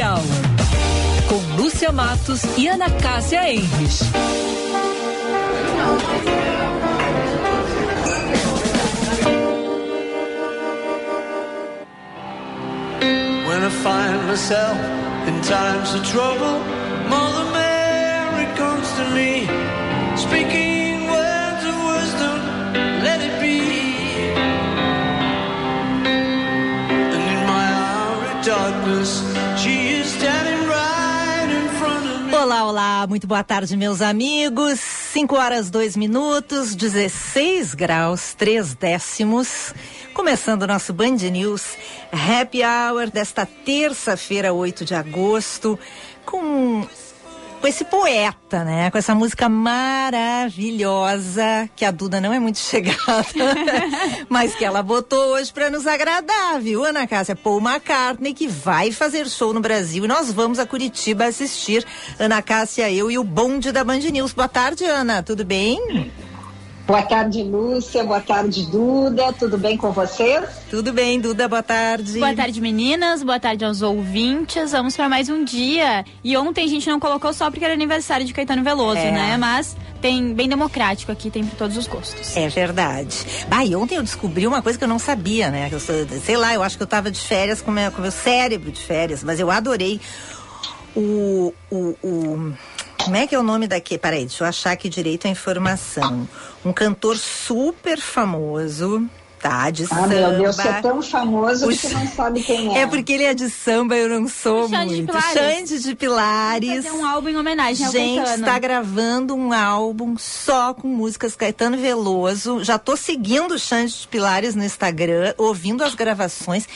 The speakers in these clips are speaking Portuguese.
Hour. Com Lúcia Matos e Ana Cássia Enres. When I find myself in times of trouble, Mother Mary comes to me, speaking words of wisdom, let it be. And in my hour of darkness, Olá, muito boa tarde, meus amigos. 5 horas 2 minutos, 16 graus, 3 décimos. Começando o nosso Band News Happy Hour desta terça-feira, 8 de agosto, com, com esse poeta, né? Com essa música maravilhosa, que a Duda não é muito chegada, mas que ela botou hoje para nos agradar, viu, Ana Cássia? Paul McCartney, que vai fazer show no Brasil e nós vamos a Curitiba assistir. Ana Cássia, eu e o bonde da Band News. Boa tarde, Ana, tudo bem? Boa tarde, Lúcia. Boa tarde, Duda. Tudo bem com você? Tudo bem, Duda, boa tarde. Boa tarde, meninas. Boa tarde aos ouvintes. Vamos para mais um dia. E ontem a gente não colocou só porque era aniversário de Caetano Veloso, É. né? Mas tem bem democrático aqui, tem para todos os gostos. É verdade. Ah, e ontem eu descobri uma coisa que eu não sabia, né? Eu sou- sei lá, eu acho que eu tava de férias com meu, com meu cérebro de férias, mas eu adorei o, o, o- Como é que é o nome daqui? Peraí, deixa eu achar aqui direito a informação. Um cantor super famoso, tá? De Ah, samba. meu Deus, você é tão famoso que Puxa. você não sabe quem é. É porque ele é de samba, eu não sou O Xande de muito. Pilares. Xande de Pilares. Fazer um álbum em homenagem ao Gente, Caetano. está gravando um álbum só com músicas Caetano Veloso. Já tô seguindo o Xande de Pilares no Instagram, ouvindo as gravações.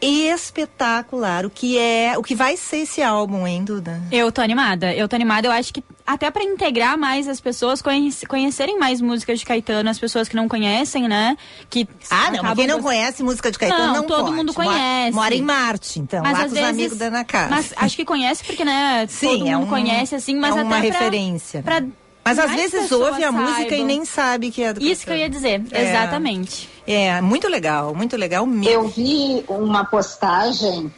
Espetacular. O que é, o que vai ser esse álbum, hein, Duda? Eu tô animada. Eu tô animada. Eu acho que até para integrar mais as pessoas, conhece- conhecerem mais músicas de Caetano, as pessoas que não conhecem, né? Que Ah, não, quem não conhece música de Caetano Não, não, todo pode. mundo Mora- conhece. Mora, em Marte, então, Mas lá com os vezes, amigos da Ana Casa. Mas acho que conhece porque, né? Sim, todo mundo é um- conhece, assim, mas é até uma pra- referência. pra Mas às vezes ouve a música e saibam. nem sabe que é do Isso que eu ia dizer, É. exatamente. É, muito legal, muito legal mesmo. Eu vi uma postagem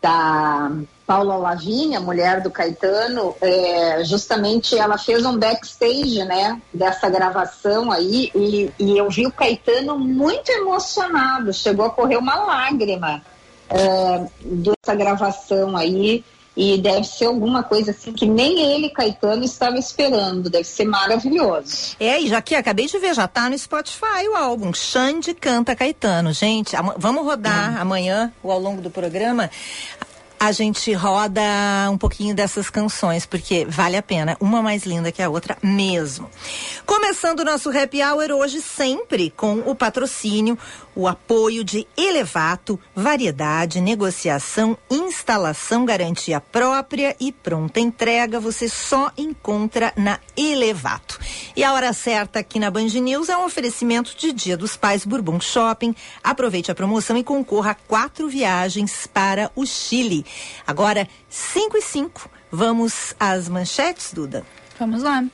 da Paula Lavínia, mulher do Caetano, é, justamente ela fez um backstage, né, dessa gravação aí, e, e eu vi o Caetano muito emocionado, chegou a correr uma lágrima é, dessa gravação aí, e deve ser alguma coisa assim que nem ele, Caetano, estava esperando, deve ser maravilhoso. É, e já que acabei de ver, já tá no Spotify o álbum Xande Canta Caetano. Gente, vamos rodar amanhã, ou ao longo do programa, a gente roda um pouquinho dessas canções, porque vale a pena, uma mais linda que a outra mesmo. Começando o nosso Happy Hour hoje, sempre com o patrocínio, o apoio de Elevato, variedade, negociação, instalação, garantia própria e pronta entrega, você só encontra na Elevato. E a hora certa aqui na Band News é um oferecimento de Dia dos Pais Bourbon Shopping. Aproveite a promoção e concorra a quatro viagens para o Chile. Agora, 5 e 5. Vamos às manchetes, Duda? Vamos lá.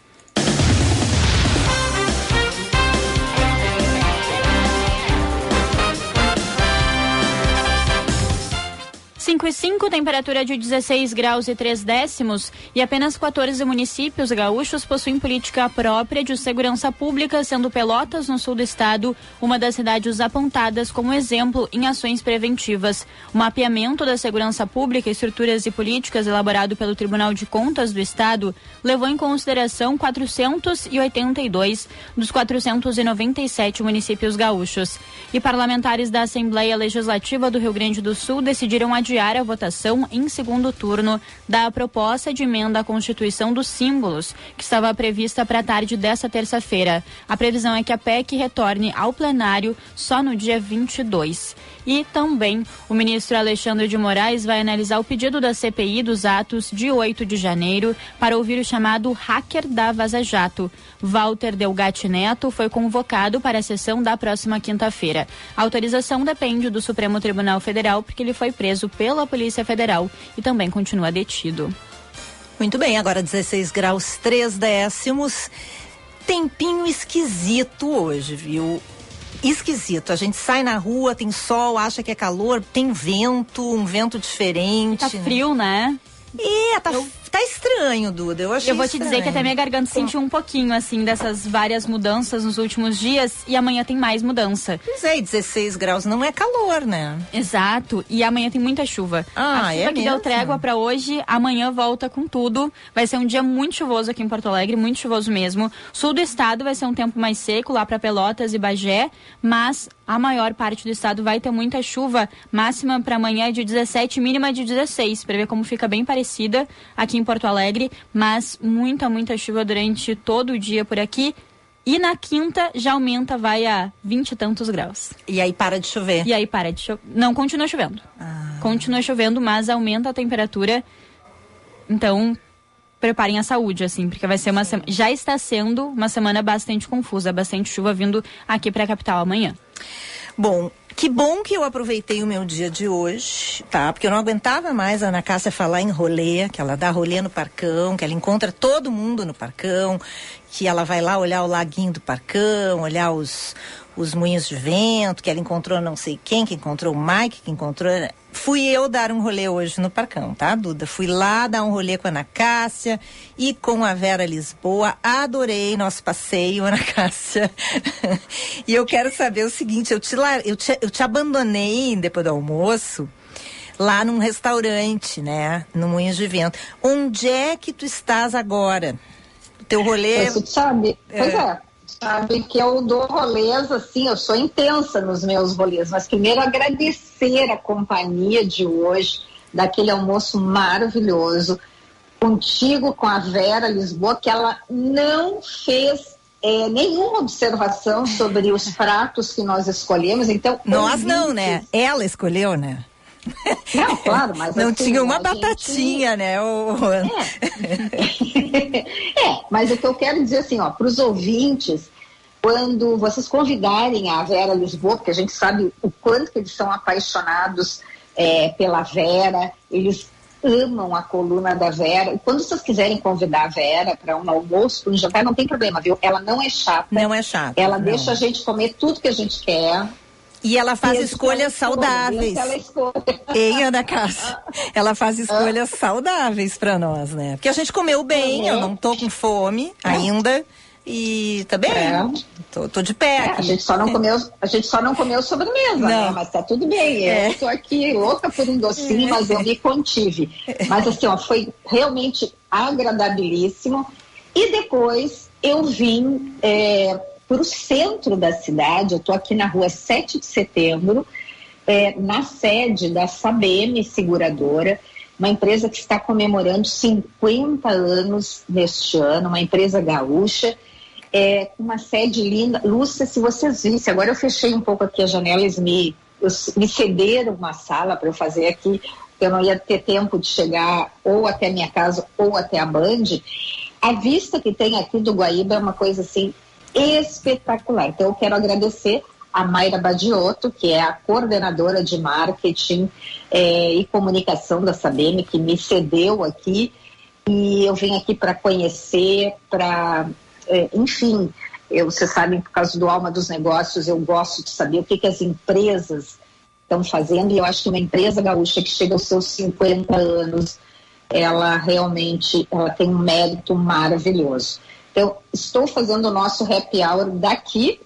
Cinco e cinco, temperatura de 16 graus e 3 décimos e apenas 14 municípios gaúchos possuem política própria de segurança pública, sendo Pelotas, no sul do estado, uma das cidades apontadas como exemplo em ações preventivas. O mapeamento da segurança pública, estruturas e políticas elaborado pelo Tribunal de Contas do Estado levou em consideração 482 dos 497 municípios gaúchos. E parlamentares da Assembleia Legislativa do Rio Grande do Sul decidiram adiar a votação em segundo turno da proposta de emenda à Constituição dos Símbolos, que estava prevista para a tarde desta terça-feira. A previsão é que a PEC retorne ao plenário só no dia 22. E também o ministro Alexandre de Moraes vai analisar o pedido da CPI dos atos de 8 de janeiro para ouvir o chamado hacker da Vaza Jato. Walter Delgatti Neto foi convocado para a sessão da próxima quinta-feira. A autorização depende do Supremo Tribunal Federal, porque ele foi preso pela Polícia Federal e também continua detido. Muito bem, agora 16 graus 3 décimos. Tempinho esquisito hoje, viu? Esquisito. A gente sai na rua, tem sol, acha que é calor, tem vento, um vento diferente. Tá frio, né? É, tá, eu... tá estranho, Duda. Eu achei Eu vou te estranho. dizer que até minha garganta sentiu um pouquinho, assim, dessas várias mudanças nos últimos dias e amanhã tem mais mudança. Pois é, 16 graus não é calor, né? Exato. E amanhã tem muita chuva. Ah, a chuva é que mesmo? deu trégua para hoje, amanhã volta com tudo. Vai ser um dia muito chuvoso aqui em Porto Alegre, muito chuvoso mesmo. Sul do estado vai ser um tempo mais seco, lá para Pelotas e Bagé, mas a maior parte do estado vai ter muita chuva. Máxima para amanhã é de 17, mínima de 16, para ver como fica bem parecida aqui em Porto Alegre, mas muita, muita chuva durante todo o dia por aqui. E na quinta já aumenta, vai a 20 e tantos graus. E aí para de chover. E aí para de chover. Não, continua chovendo. Ah. Continua chovendo, mas aumenta a temperatura. Então, preparem a saúde, assim, porque vai ser uma semana. Já está sendo uma semana bastante confusa, bastante chuva vindo aqui para a capital amanhã. Bom, que bom que eu aproveitei o meu dia de hoje, tá? Porque eu não aguentava mais a Ana Cássia falar em rolê, que ela dá rolê no parcão, que ela encontra todo mundo no parcão, que ela vai lá olhar o laguinho do parcão, olhar os, os moinhos de vento, que ela encontrou não sei quem, que encontrou o Mike, que encontrou. Fui eu dar um rolê hoje no Parcão, tá, Duda? Fui lá dar um rolê com a Ana Cássia e com a Vera Lisboa. Adorei nosso passeio, Ana Cássia. e eu quero saber o seguinte: eu te, eu te, eu te abandonei depois do almoço lá num restaurante, né? No Moinhos de Vento. Onde é que tu estás agora? O teu rolê. Você sabe, pois é. Sabe que eu dou rolês assim, eu sou intensa nos meus rolês, mas primeiro agradecer a companhia de hoje, daquele almoço maravilhoso, contigo, com a Vera Lisboa, que ela não fez é, nenhuma observação sobre os pratos que nós escolhemos, então... Nós não, ouvintes- né? Ela escolheu, né? Não, claro, mas Não assim, tinha uma a gente- batatinha, né? ô- é, mas o que eu quero dizer assim, ó, para os ouvintes, quando vocês convidarem a Vera Lisboa, porque a gente sabe o quanto que eles são apaixonados é, pela Vera, eles amam a coluna da Vera. E quando vocês quiserem convidar a Vera para um almoço, para um jantar, não tem problema, viu? Ela não é chata. Não é chato. Ela não. deixa a gente comer tudo que a gente quer. E ela faz escolhas saudáveis. ela escolha. Hein, Ana Cássia? Ela faz escolhas saudáveis pra nós, né? Porque a gente comeu bem, Uhum. eu não tô com fome ainda. E tá bem. É. Tô, tô de pé É, a gente só não comeu, a gente só não comeu sobremesa, Não. né? Mas tá tudo bem. É. Eu tô aqui louca por um docinho, mas eu me contive. Mas assim, ó, foi realmente agradabilíssimo. E depois eu vim é, para o centro da cidade, eu tô aqui na rua 7 de setembro, é, na sede da Sabem Seguradora, uma empresa que está comemorando 50 anos neste ano, uma empresa gaúcha, é, uma sede linda. Lúcia, se vocês vissem, agora eu fechei um pouco aqui as janelas, me, me cederam uma sala para eu fazer aqui, eu não ia ter tempo de chegar ou até a minha casa ou até a Band. A vista que tem aqui do Guaíba é uma coisa assim espetacular. Então eu quero agradecer a Mayra Badiotto, que é a coordenadora de marketing eh, e comunicação da Sabem, que me cedeu aqui. E eu vim aqui para conhecer, para, enfim, eu, vocês sabem, por causa do Alma dos Negócios, eu gosto de saber o que, que as empresas estão fazendo. E eu acho que uma empresa gaúcha que chega aos seus 50 anos, ela realmente ela tem um mérito maravilhoso. Então, estou fazendo o nosso happy hour daqui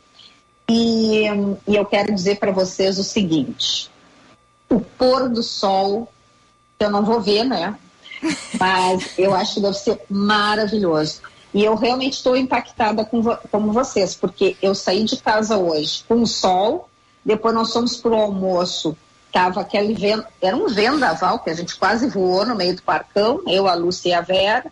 e, e eu quero dizer para vocês o seguinte: o pôr do sol, eu não vou ver, né? Mas eu acho que deve ser maravilhoso. E eu realmente estou impactada com vo como vocês, porque eu saí de casa hoje com o sol, depois nós fomos para o almoço, tava aquele vento, era um vendaval que a gente quase voou no meio do parcão, eu, a Lúcia e a Vera.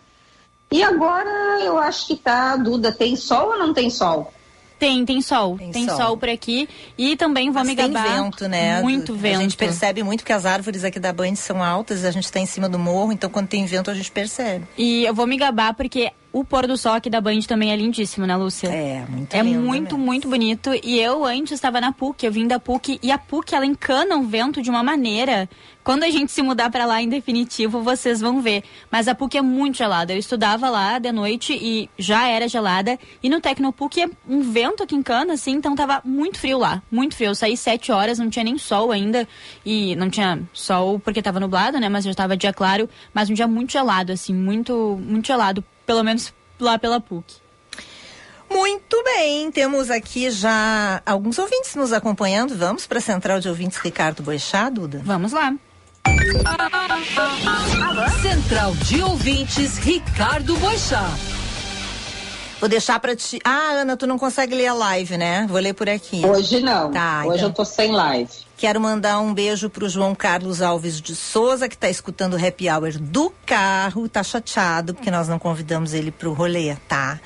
E agora eu acho que tá, Duda, tem sol ou não tem sol? Tem, tem sol. Tem Tem, sol. sol. por aqui. E também vou Mas me tem gabar. vento, né? Muito A vento. gente percebe muito que as árvores aqui da Band são altas, a gente está em cima do morro, então quando tem vento a gente percebe. E eu vou me gabar porque o pôr do sol aqui da Band também é lindíssimo, né, Lúcia? É, muito É lindo muito, mesmo. muito bonito. E eu antes estava na PUC, eu vim da PUC e a PUC ela encana o vento de uma maneira. Quando a gente se mudar para lá em definitivo, vocês vão ver. Mas a PUC é muito gelada. Eu estudava lá de noite e já era gelada. E no Tecnopuc é um vento que encana, assim, então tava muito frio lá. Muito frio. Eu saí sete horas, não tinha nem sol ainda. E não tinha sol porque tava nublado, né? Mas já tava dia claro. Mas um dia muito gelado, assim, muito, muito gelado. Pelo menos lá pela PUC. Muito bem, temos aqui já alguns ouvintes nos acompanhando. Vamos para a central de ouvintes Ricardo Boechat, Duda? Vamos lá. Central de Ouvintes, Ricardo Boixá. Vou deixar para ti. Ah, Ana, tu não consegue ler a live, né? Vou ler por aqui. Hoje não. Tá, Hoje então. eu tô sem live. Quero mandar um beijo pro João Carlos Alves de Souza, que tá escutando o Happy Hour do carro. Tá chateado porque nós não convidamos ele pro rolê, tá?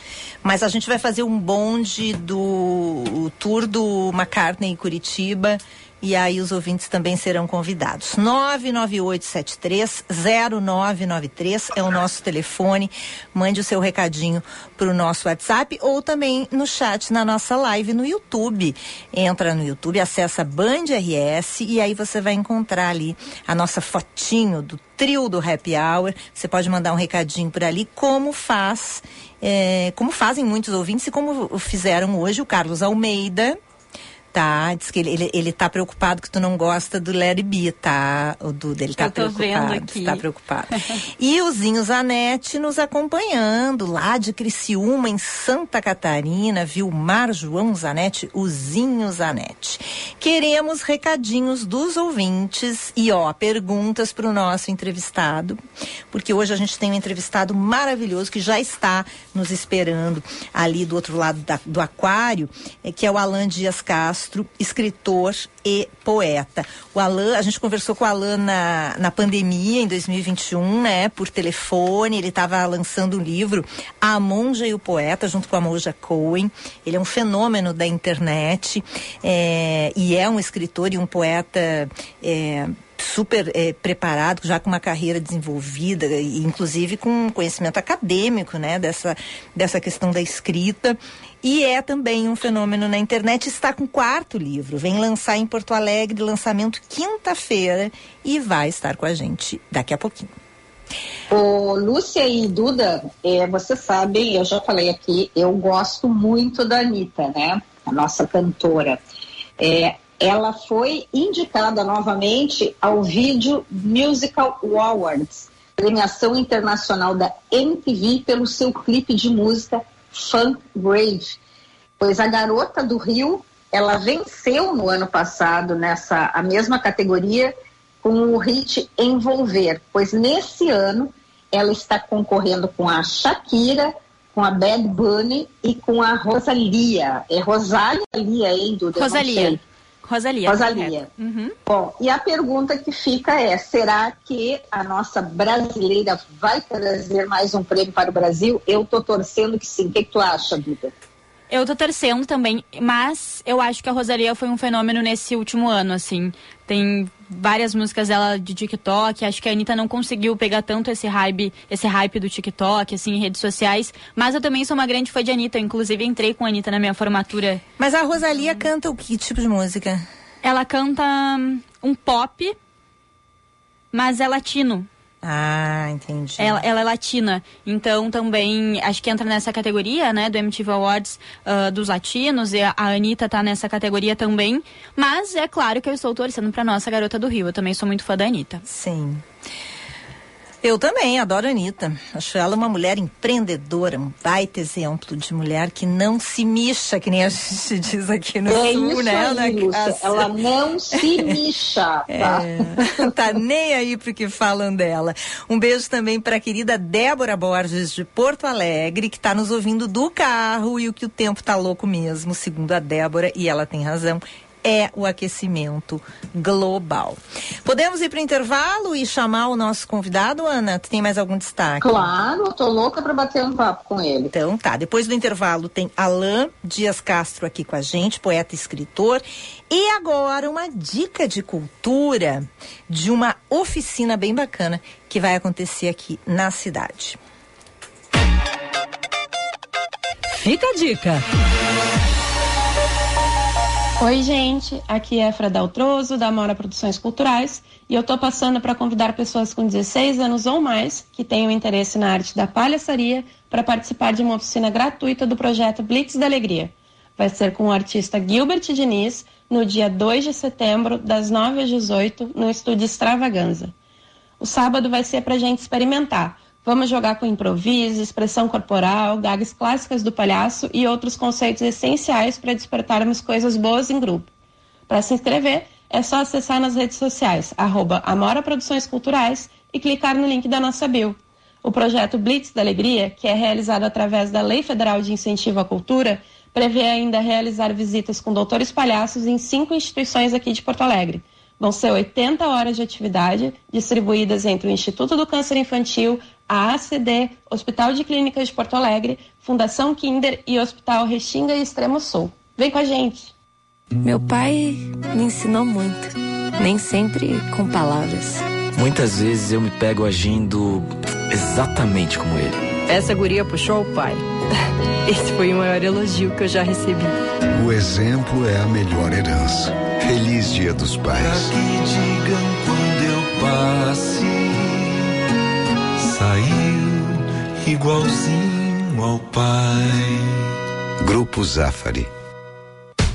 Mas a gente vai fazer um bonde do o tour do McCartney em Curitiba. E aí os ouvintes também serão convidados. 998730993 é o nosso telefone. Mande o seu recadinho pro nosso WhatsApp ou também no chat na nossa live no YouTube. Entra no YouTube, acessa Band RS e aí você vai encontrar ali a nossa fotinho do trio do Happy Hour. Você pode mandar um recadinho por ali, como faz, eh, como fazem muitos ouvintes e como fizeram hoje o Carlos Almeida. Tá, diz que ele, ele, ele tá preocupado que tu não gosta do Larry B, tá? O Duda, ele tá Eu tô vendo preocupado. aqui. Tá preocupado. e o Zinho Zanetti nos acompanhando lá de Criciúma, em Santa Catarina, Vilmar João Zanetti, o Zinho Zanetti. Queremos recadinhos dos ouvintes e, ó, perguntas para o nosso entrevistado, porque hoje a gente tem um entrevistado maravilhoso que já está nos esperando ali do outro lado da- do aquário, eh, que é o Alan Dias Castro, escritor e poeta. O Alan, a gente conversou com o Alan na, na pandemia, em 2021, né, por telefone, ele estava lançando um livro, A Monja e o Poeta, junto com a Moja Cohen. Ele é um fenômeno da internet eh, e é um escritor e um poeta eh, super eh, preparado, já com uma carreira desenvolvida, e inclusive com conhecimento acadêmico, né, dessa, dessa questão da escrita. E é também um fenômeno na internet, está com quarto livro, vem lançar em Porto Alegre, lançamento quinta-feira, e vai estar com a gente daqui a pouquinho. Ô, Lúcia e Duda, é, vocês sabem, eu já falei aqui, eu gosto muito da Anitta, né? A nossa cantora. É, ela foi indicada novamente ao Video Musical Awards, premiação internacional da MTV pelo seu clipe de música Funk Grave. Pois a garota do Rio, ela venceu no ano passado nessa a mesma categoria com o hit Envolver, pois nesse ano ela está concorrendo com a Shakira, com a Bad Bunny e com a Rosalia. É Rosalia, hein, não Rosalia. Rosalia. Rosalia. Uhum. Bom, e a pergunta que fica é: será que a nossa brasileira vai trazer mais um prêmio para o Brasil? Eu tô torcendo que sim. O que, que tu acha, Duda? Eu tô torcendo também, mas eu acho que a Rosalia foi um fenômeno nesse último ano, assim. Tem várias músicas dela de TikTok, acho que a Anitta não conseguiu pegar tanto esse hype, esse hype do TikTok, assim, em redes sociais. Mas eu também sou uma grande fã de Anitta, eu, inclusive entrei com a Anitta na minha formatura. Mas a Rosalia canta o que tipo de música? Ela canta hum, um pop, mas é latino. Ah, entendi. Ela, ela é latina, então também acho que entra nessa categoria, né, do MTV Awards ah, dos latinos, e a, a Anitta tá nessa categoria também. Mas é claro que eu estou torcendo pra nossa garota do Rio. Eu também sou muito fã da Anitta. Sim. Eu também adoro a Anitta. Acho ela uma mulher empreendedora, um baita exemplo de mulher que não se mixa, que nem a gente diz aqui no é sul, isso né? aí, Ana Lúcia. Ela não se mixa, tá? É, tá nem aí pro que falam dela. Um beijo também para a querida Débora Borges de Porto Alegre, que tá nos ouvindo do carro e o que o tempo tá louco mesmo, segundo a Débora, e ela tem razão. É o aquecimento global. Podemos ir para o intervalo e chamar o nosso convidado, Ana? Tu tem mais algum destaque? Claro, eu tô louca para bater um papo com ele. Então tá, depois do intervalo tem Alain Dias Castro aqui com a gente, poeta e escritor. E agora uma dica de cultura de uma oficina bem bacana que vai acontecer aqui na cidade. Fica a dica. Oi, gente. Aqui é Freda Altroso, da Mora Produções Culturais, e eu tô passando para convidar pessoas com 16 anos ou mais que tenham interesse na arte da palhaçaria para participar de uma oficina gratuita do projeto Blitz da Alegria. Vai ser com o artista Gilbert Diniz no dia 2 de setembro, das 9 às 18, no estúdio Extravaganza. O sábado vai ser para gente experimentar Vamos jogar com improviso, expressão corporal, gags clássicas do palhaço e outros conceitos essenciais para despertarmos coisas boas em grupo. Para se inscrever, é só acessar nas redes sociais, arroba Amora Produções Culturais e clicar no link da nossa bio. O projeto Blitz da Alegria, que é realizado através da Lei Federal de Incentivo à Cultura, prevê ainda realizar visitas com doutores palhaços em cinco instituições aqui de Porto Alegre. Vão ser 80 horas de atividade distribuídas entre o Instituto do Câncer Infantil, a ACD, Hospital de Clínicas de Porto Alegre, Fundação Kinder e Hospital Restinga e Extremo Sul. Vem com a gente! Meu pai me ensinou muito, nem sempre com palavras. Muitas vezes eu me pego agindo exatamente como ele. Essa guria puxou o pai. Esse foi o maior elogio que eu já recebi. O exemplo é a melhor herança. Feliz Dia dos Pais. Pra que digam quando eu passe saiu igualzinho ao pai. Grupo Zafari.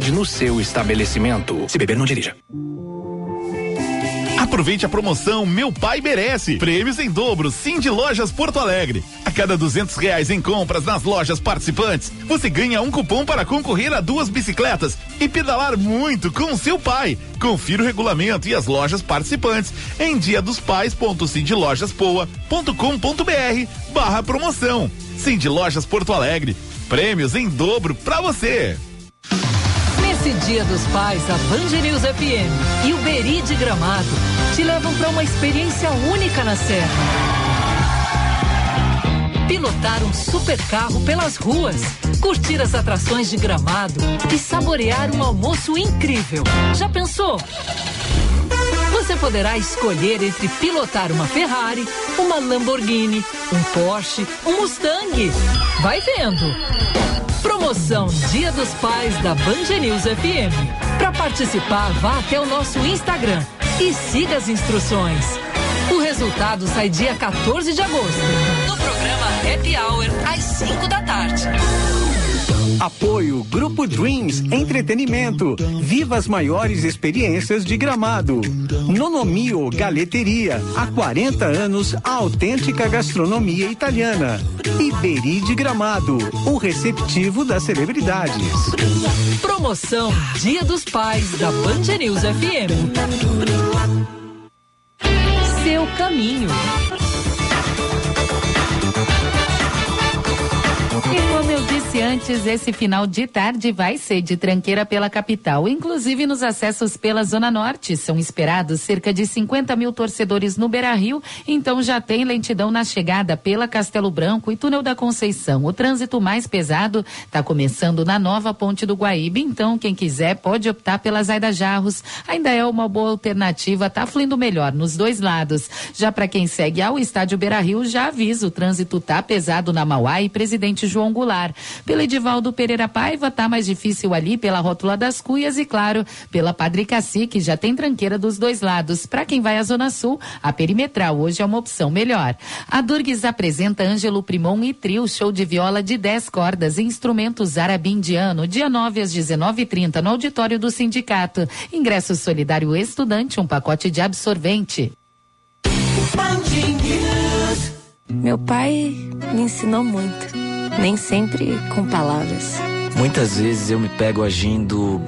no seu estabelecimento. Se beber, não dirija. Aproveite a promoção Meu Pai Merece. Prêmios em dobro, Sim de Lojas Porto Alegre. A cada duzentos reais em compras nas lojas participantes, você ganha um cupom para concorrer a duas bicicletas e pedalar muito com seu pai. Confira o regulamento e as lojas participantes em dia dos pais.cindlojaspoa.com.br barra promoção. Sim de Lojas Porto Alegre. Prêmios em dobro para você. Nesse Dia dos Pais, a Band News FM e o Beri de Gramado te levam para uma experiência única na Serra. Pilotar um super carro pelas ruas, curtir as atrações de Gramado e saborear um almoço incrível. Já pensou? Você poderá escolher entre pilotar uma Ferrari, uma Lamborghini, um Porsche, um Mustang. Vai vendo! Promoção Dia dos Pais da Band News FM. Para participar, vá até o nosso Instagram e siga as instruções. O resultado sai dia 14 de agosto, no programa Happy Hour, às 5 da tarde. Apoio Grupo Dreams Entretenimento. Viva as maiores experiências de gramado. Nonomio Galeteria. Há 40 anos, a autêntica gastronomia italiana. Iberi de Gramado. O receptivo das celebridades. Promoção Dia dos Pais da Band News FM. Seu caminho. E como eu disse antes, esse final de tarde vai ser de tranqueira pela capital. Inclusive nos acessos pela Zona Norte. São esperados cerca de 50 mil torcedores no Beira Rio. Então já tem lentidão na chegada pela Castelo Branco e Túnel da Conceição. O trânsito mais pesado está começando na nova Ponte do Guaíba. Então, quem quiser pode optar pela Zaida Jarros. Ainda é uma boa alternativa, tá fluindo melhor nos dois lados. Já para quem segue ao estádio Beira Rio, já avisa, o trânsito tá pesado na Mauá e Presidente João Goulart. Pela Edivaldo Pereira Paiva, tá mais difícil ali pela Rótula das Cuias e, claro, pela Padre Cacique, já tem tranqueira dos dois lados. Para quem vai à Zona Sul, a perimetral hoje é uma opção melhor. A Durgues apresenta Ângelo Primon e Trio, show de viola de 10 cordas e instrumentos árabe indiano, dia 9 às 19h30 no auditório do sindicato. Ingresso solidário estudante, um pacote de absorvente. Meu pai me ensinou muito nem sempre com palavras. Muitas vezes eu me pego agindo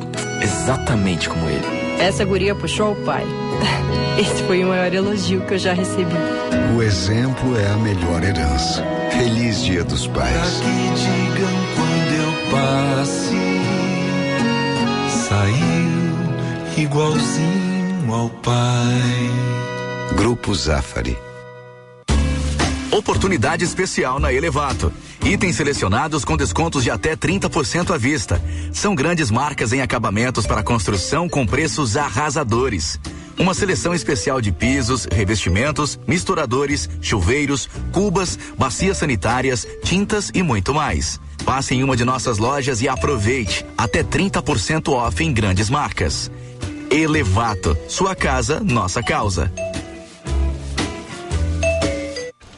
exatamente como ele. Essa guria puxou o pai. Esse foi o maior elogio que eu já recebi. O exemplo é a melhor herança. Feliz Dia dos Pais. Pra que digam quando passe saiu igualzinho ao pai. Grupo Zafari. Oportunidade especial na Elevato. Itens selecionados com descontos de até 30% à vista. São grandes marcas em acabamentos para construção com preços arrasadores. Uma seleção especial de pisos, revestimentos, misturadores, chuveiros, cubas, bacias sanitárias, tintas e muito mais. Passe em uma de nossas lojas e aproveite. Até 30% off em grandes marcas. Elevato. Sua casa, nossa causa.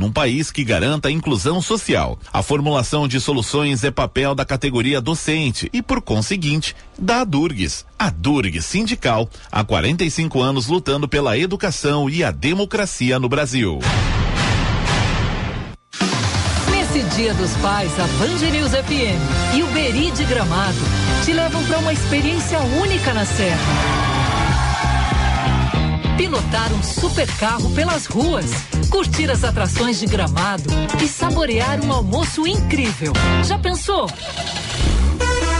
num país que garanta a inclusão social. A formulação de soluções é papel da categoria docente e, por conseguinte, da Durgues. A Durgues Sindical, há 45 anos lutando pela educação e a democracia no Brasil. Nesse Dia dos Pais, a Band News FM e o Beri de Gramado te levam para uma experiência única na Serra pilotar um super carro pelas ruas, curtir as atrações de gramado e saborear um almoço incrível. Já pensou?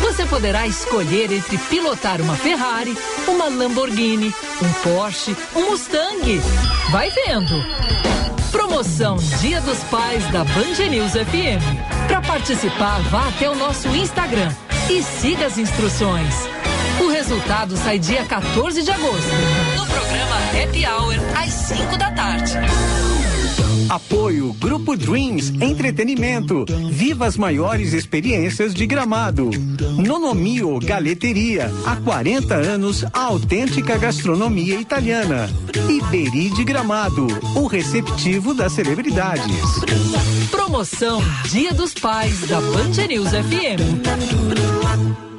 Você poderá escolher entre pilotar uma Ferrari, uma Lamborghini, um Porsche, um Mustang. Vai vendo! Promoção Dia dos Pais da Band News FM. Para participar, vá até o nosso Instagram e siga as instruções. O resultado sai dia 14 de agosto, no programa Happy Hour, às 5 da tarde. Apoio Grupo Dreams Entretenimento. Viva as maiores experiências de gramado. Nonomio Galeteria. Há 40 anos, a autêntica gastronomia italiana. Iberi de Gramado. O receptivo das celebridades. Promoção Dia dos Pais da Band News FM.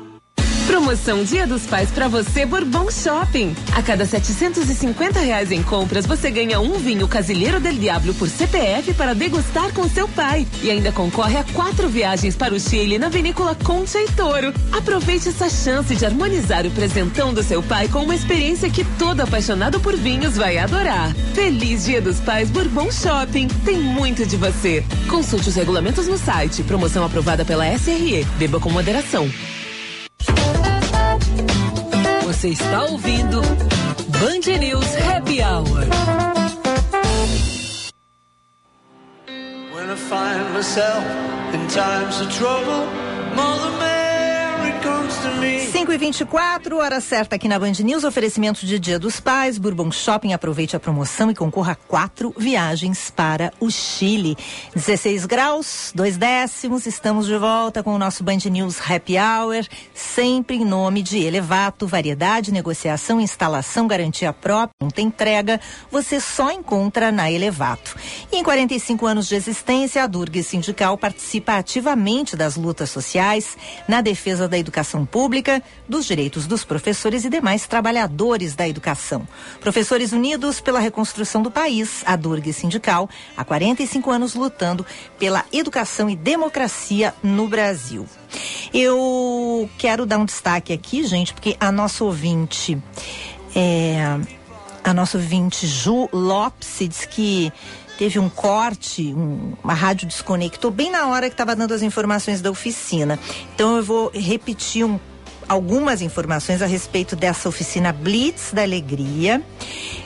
Promoção Dia dos Pais para você Bourbon Shopping. A cada 750 reais em compras, você ganha um vinho Casilheiro del Diablo por CPF para degustar com seu pai. E ainda concorre a quatro viagens para o Chile na vinícola Concha e Toro. Aproveite essa chance de harmonizar o presentão do seu pai com uma experiência que todo apaixonado por vinhos vai adorar. Feliz Dia dos Pais Bourbon Shopping. Tem muito de você. Consulte os regulamentos no site. Promoção aprovada pela SRE. Beba com moderação. Você está ouvindo Band News Happy Hour. When I find myself in times of trouble, Mother Mary. 5 e 24 hora certa aqui na Band News, oferecimento de Dia dos Pais, Bourbon Shopping, aproveite a promoção e concorra a quatro viagens para o Chile. 16 graus, dois décimos, estamos de volta com o nosso Band News Happy Hour, sempre em nome de Elevato, variedade, negociação, instalação, garantia própria, entrega, você só encontra na Elevato. E em 45 anos de existência, a Durga Sindical participa ativamente das lutas sociais, na defesa da educação pública, dos direitos dos professores e demais trabalhadores da educação. Professores Unidos pela Reconstrução do País, a Durga Sindical, há 45 anos lutando pela educação e democracia no Brasil. Eu quero dar um destaque aqui, gente, porque a nossa ouvinte, é, a nossa ouvinte Ju Lopes diz que teve um corte, um, uma rádio desconectou bem na hora que estava dando as informações da oficina. Então eu vou repetir um algumas informações a respeito dessa oficina Blitz da Alegria,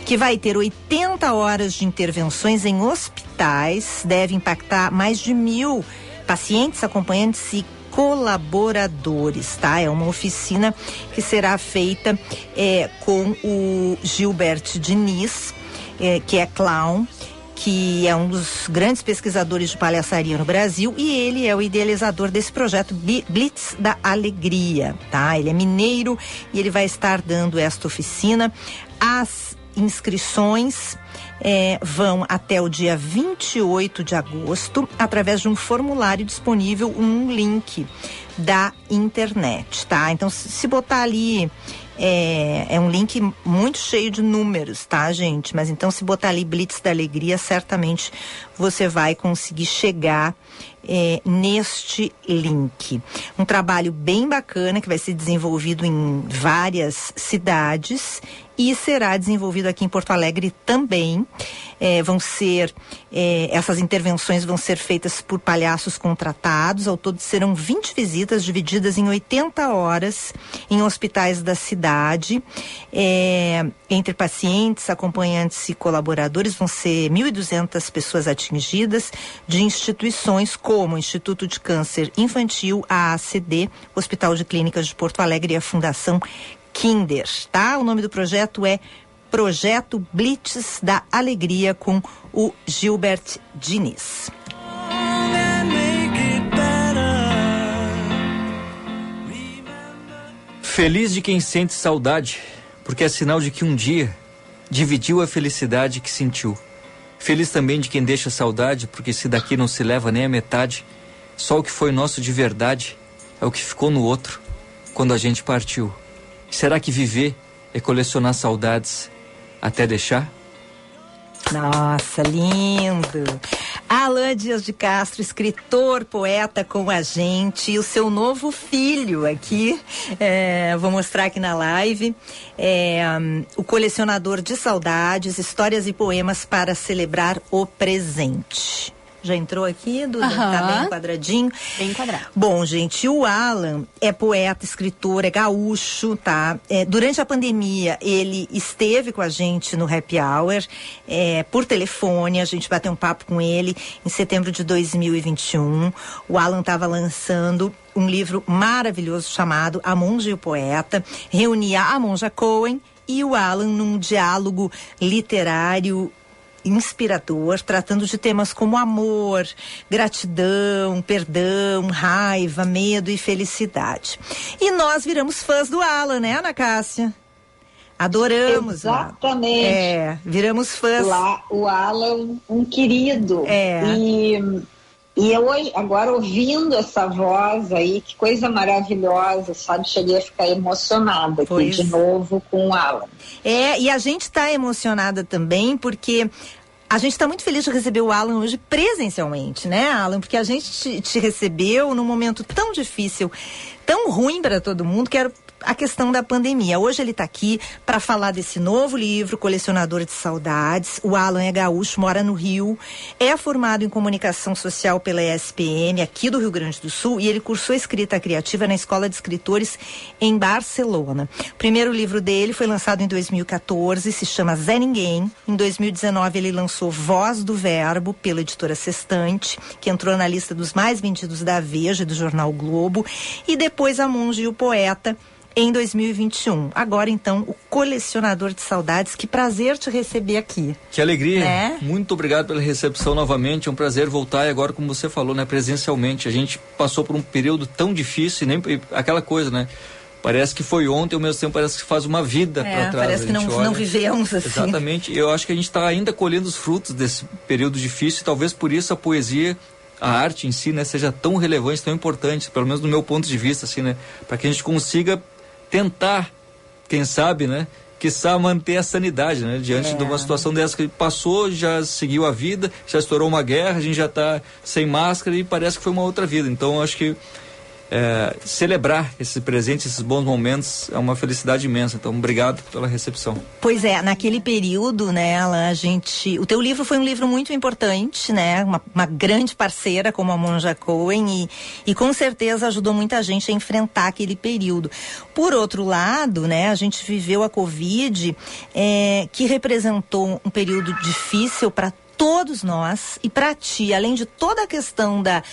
que vai ter 80 horas de intervenções em hospitais, deve impactar mais de mil pacientes, acompanhantes e colaboradores, tá? É uma oficina que será feita é, com o Gilbert Diniz, é, que é clown que é um dos grandes pesquisadores de palhaçaria no Brasil e ele é o idealizador desse projeto Blitz da Alegria, tá? Ele é mineiro e ele vai estar dando esta oficina. As inscrições é, vão até o dia 28 de agosto através de um formulário disponível, um link da internet, tá? Então, se botar ali é, é um link muito cheio de números, tá, gente? Mas então, se botar ali Blitz da Alegria, certamente você vai conseguir chegar é, neste link. Um trabalho bem bacana que vai ser desenvolvido em várias cidades e será desenvolvido aqui em Porto Alegre também. É, vão ser, é, essas intervenções vão ser feitas por palhaços contratados. Ao todo serão 20 visitas divididas em 80 horas em hospitais da cidade. Entre pacientes, acompanhantes e colaboradores vão ser 1.200 pessoas atingidas de instituições como o Instituto de Câncer Infantil, a ACD, Hospital de Clínicas de Porto Alegre e a Fundação Kinder, tá? O nome do projeto é Projeto Blitz da Alegria com o Gilbert Diniz. Feliz de quem sente saudade, porque é sinal de que um dia dividiu a felicidade que sentiu. Feliz também de quem deixa saudade, porque se daqui não se leva nem a metade, só o que foi nosso de verdade é o que ficou no outro quando a gente partiu. Será que viver é colecionar saudades até deixar? Nossa, lindo! Alan Dias de Castro, escritor, poeta com a gente, e o seu novo filho aqui, é, vou mostrar aqui na live, é, um, o colecionador de saudades, histórias e poemas para celebrar o presente. Já entrou aqui, Duda? Tá bem quadradinho? Bem quadrado. Bom, gente, o Alan é poeta, escritor, é gaúcho, tá? É, durante a pandemia, ele esteve com a gente no Happy Hour, é, por telefone, a gente bateu um papo com ele em setembro de 2021. O Alan estava lançando um livro maravilhoso chamado A Monja e o Poeta, reunia a Monja Cohen e o Alan num diálogo literário inspirador, tratando de temas como amor, gratidão, perdão, raiva, medo e felicidade. E nós viramos fãs do Alan, né, Ana Cássia? Adoramos. Exatamente. É, viramos fãs. Lá, o Alan, um querido. É. E, e eu hoje, agora ouvindo essa voz aí, que coisa maravilhosa, sabe? Cheguei a ficar emocionada aqui Pois. de novo com o Alan. É, e a gente está emocionada também porque a gente está muito feliz de receber o Alan hoje presencialmente, né, Alan? Porque a gente te, te recebeu num momento tão difícil, tão ruim para todo mundo, que era a questão da pandemia. Hoje ele está aqui para falar desse novo livro, Colecionador de Saudades. O Alan é gaúcho, mora no Rio, é formado em comunicação social pela ESPM, aqui do Rio Grande do Sul, e ele cursou escrita criativa na Escola de Escritores em Barcelona. O primeiro livro dele foi lançado em 2014, se chama Zé Ninguém. Em 2019 ele lançou Voz do Verbo pela editora Sextante, que entrou na lista dos mais vendidos da Veja e do jornal Globo, e depois A Monge e o Poeta em 2021. Agora então o colecionador de saudades, que prazer te receber aqui. Que alegria. Né? Muito obrigado pela recepção novamente. É um prazer voltar e agora, como você falou, né, presencialmente. A gente passou por um período tão difícil e nem aquela coisa, né? Parece que foi ontem, ao mesmo tempo parece que faz uma vida É, para trás. parece que não, não vivemos assim. Exatamente. Eu acho que a gente está ainda colhendo os frutos desse período difícil. e Talvez por isso a poesia, a arte em si, né, seja tão relevante, tão importante, pelo menos do meu ponto de vista, assim, né, para que a gente consiga tentar, quem sabe, né, quiçá manter a sanidade, né, diante É. de uma situação dessa que passou, já seguiu a vida, já estourou uma guerra, a gente já está sem máscara e parece que foi uma outra vida. Então, acho que é, celebrar esses presentes, esses bons momentos, é uma felicidade imensa. Então, obrigado pela recepção. Pois é, naquele período, né, Alan, a gente. O teu livro foi um livro muito importante, né? Uma, uma grande parceira como a Monja Cohen e, e com certeza ajudou muita gente a enfrentar aquele período. Por outro lado, né, a gente viveu a Covid, é, que representou um período difícil para todos nós e para ti, além de toda a questão da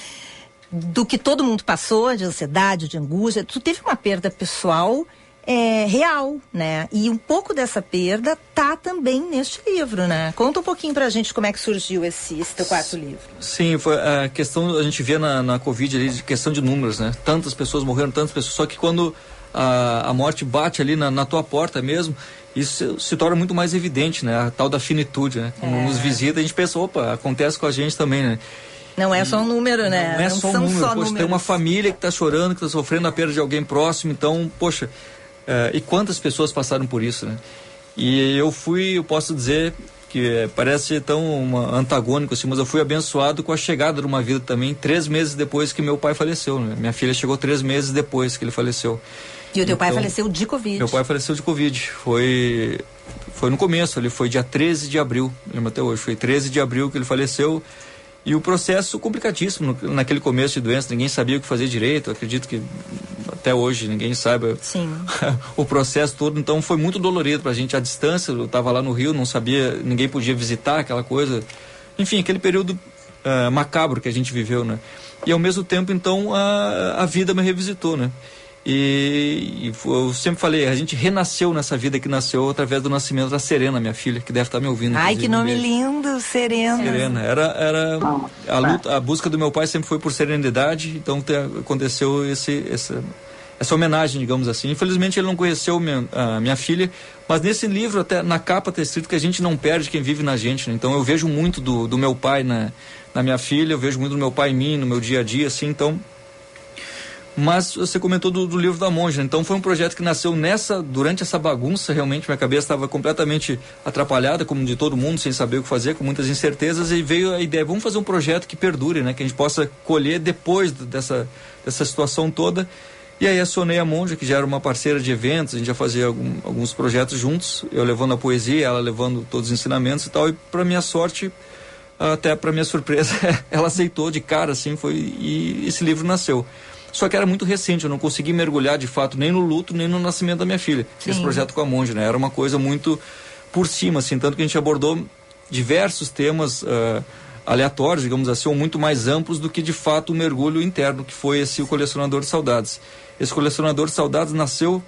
do que todo mundo passou, de ansiedade, de angústia, tu teve uma perda pessoal é, real, né? E um pouco dessa perda tá também neste livro, né? Conta um pouquinho pra gente como é que surgiu esse, esse teu quarto livro. Sim, foi a questão, a gente vê na, na Covid ali, de questão de números, né? Tantas pessoas morreram, tantas pessoas, só que quando a, a morte bate ali na, na tua porta mesmo, isso se torna muito mais evidente, né? A tal da finitude, né? Quando É. nos visita, a gente pensa, opa, acontece com a gente também, né? Não é só um número, né? Não é só um são número. só Poxa, números. tem uma família que está chorando, que está sofrendo a perda de alguém próximo. Então, poxa, eh, e quantas pessoas passaram por isso, né? E eu fui, eu posso dizer que eh, parece tão uma, antagônico assim, mas eu fui abençoado com a chegada de uma vida também, três meses depois que meu pai faleceu. Né? Minha filha chegou três meses depois que ele faleceu. E o teu pai Então, faleceu de Covid. Meu pai faleceu de Covid. Foi, foi no começo, ali foi dia 13 de abril, lembro até hoje. Foi 13 de abril que ele faleceu. E o processo complicadíssimo naquele começo de doença, ninguém sabia o que fazer direito. Acredito que até hoje ninguém saiba Sim. o processo todo. Então foi muito dolorido pra gente. A distância, eu estava lá no Rio, não sabia, ninguém podia visitar aquela coisa. Enfim, aquele período ah, macabro que a gente viveu, né? E ao mesmo tempo, então, a, a vida me revisitou, né? E, e eu sempre falei, a gente renasceu nessa vida que nasceu através do nascimento da Serena, minha filha, que deve estar me ouvindo. Ai, que nome lindo, Serena. Serena. Era, era a luta, a busca do meu pai sempre foi por serenidade, então te- aconteceu esse, essa, essa homenagem, digamos assim. Infelizmente ele não conheceu minha, a minha filha, mas nesse livro, até na capa está escrito que a gente não perde quem vive na gente. né? Então eu vejo muito do, do meu pai na, na minha filha, eu vejo muito do meu pai em mim, no meu dia a dia, assim, então. Mas você comentou do, do livro da monja, então foi um projeto que nasceu nessa, durante essa bagunça, realmente. Minha cabeça estava completamente atrapalhada, como de todo mundo, sem saber o que fazer, com muitas incertezas, e veio a ideia, vamos fazer um projeto que perdure, né, que a gente possa colher depois dessa, dessa situação toda. E aí acionei a monja, que já era uma parceira de eventos, a gente já fazia algum- alguns projetos juntos, eu levando a poesia, ela levando todos os ensinamentos e tal, e para minha sorte, até para minha surpresa, ela aceitou de cara, assim, foi e esse livro nasceu. Só que era muito recente, eu não consegui mergulhar de fato nem no luto, nem no nascimento da minha filha. Esse Sim. projeto com a monja, né? Era uma coisa muito por cima, assim, tanto que a gente abordou diversos temas ah, aleatórios, digamos assim, ou muito mais amplos do que de fato o mergulho interno, que foi esse o colecionador de saudades. Esse colecionador de saudades nasceu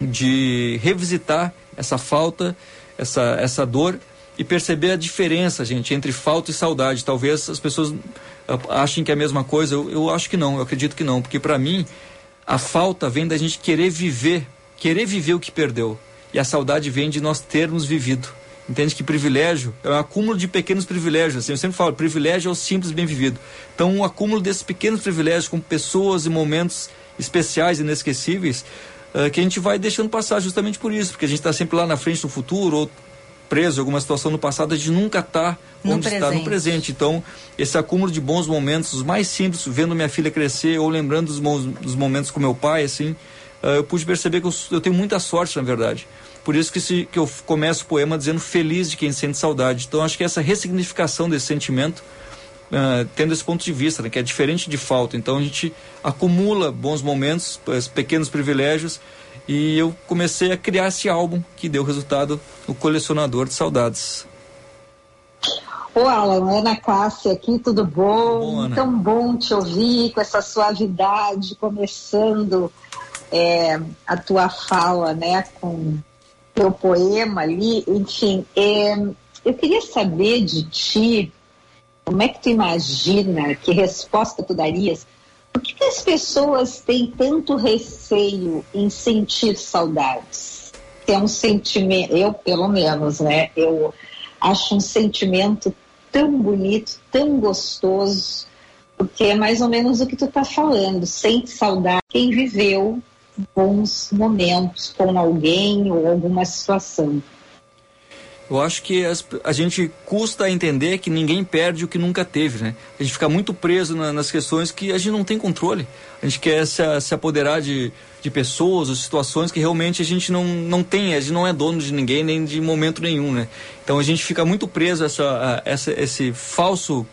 de revisitar essa falta, essa, essa dor e perceber a diferença, gente, entre falta e saudade. Talvez as pessoas ah, achem que é a mesma coisa. Eu, eu acho que não, eu acredito que não, porque para mim a falta vem da gente querer viver, querer viver o que perdeu. E a saudade vem de nós termos vivido. Entende que privilégio é um acúmulo de pequenos privilégios. Assim, eu sempre falo, privilégio é o simples bem vivido. Então, o acúmulo desses pequenos privilégios com pessoas e momentos especiais, inesquecíveis, ah, que a gente vai deixando passar justamente por isso, porque a gente está sempre lá na frente no futuro ou preso em alguma situação no passado, a gente nunca está onde está no presente. Então, esse acúmulo de bons momentos, os mais simples, vendo minha filha crescer ou lembrando dos, mo- dos momentos com meu pai, assim, ah, eu pude perceber que eu, eu tenho muita sorte, na verdade. Por isso que, se, que eu começo o poema dizendo feliz de quem sente saudade. Então, acho que essa ressignificação desse sentimento, ah, tendo esse ponto de vista, né, que é diferente de falta. Então, a gente acumula bons momentos, eh, pequenos privilégios, e eu comecei a criar esse álbum que deu resultado no Colecionador de Saudades. Ô, Alan, Ana Cássia aqui, tudo bom? Ana. Tão bom te ouvir com essa suavidade, começando é, a tua fala, né, com teu poema ali. Enfim, é, eu queria saber de ti, como é que tu imagina, que resposta tu darias? Por que, as pessoas têm tanto receio em sentir saudades? É um sentimento, eu pelo menos, né? Eu acho um sentimento tão bonito, tão gostoso, porque é mais ou menos o que tu tá falando. Sente saudade quem viveu bons momentos com alguém ou alguma situação. Eu acho que as- a gente custa a entender que ninguém perde o que nunca teve, né? A gente fica muito preso na- nas questões que a gente não tem controle. A gente quer se, se apoderar de, de pessoas ou situações que realmente a gente não, não tem, a gente não é dono de ninguém nem de momento nenhum, né? Então a gente fica muito preso a essa, a essa, esse falso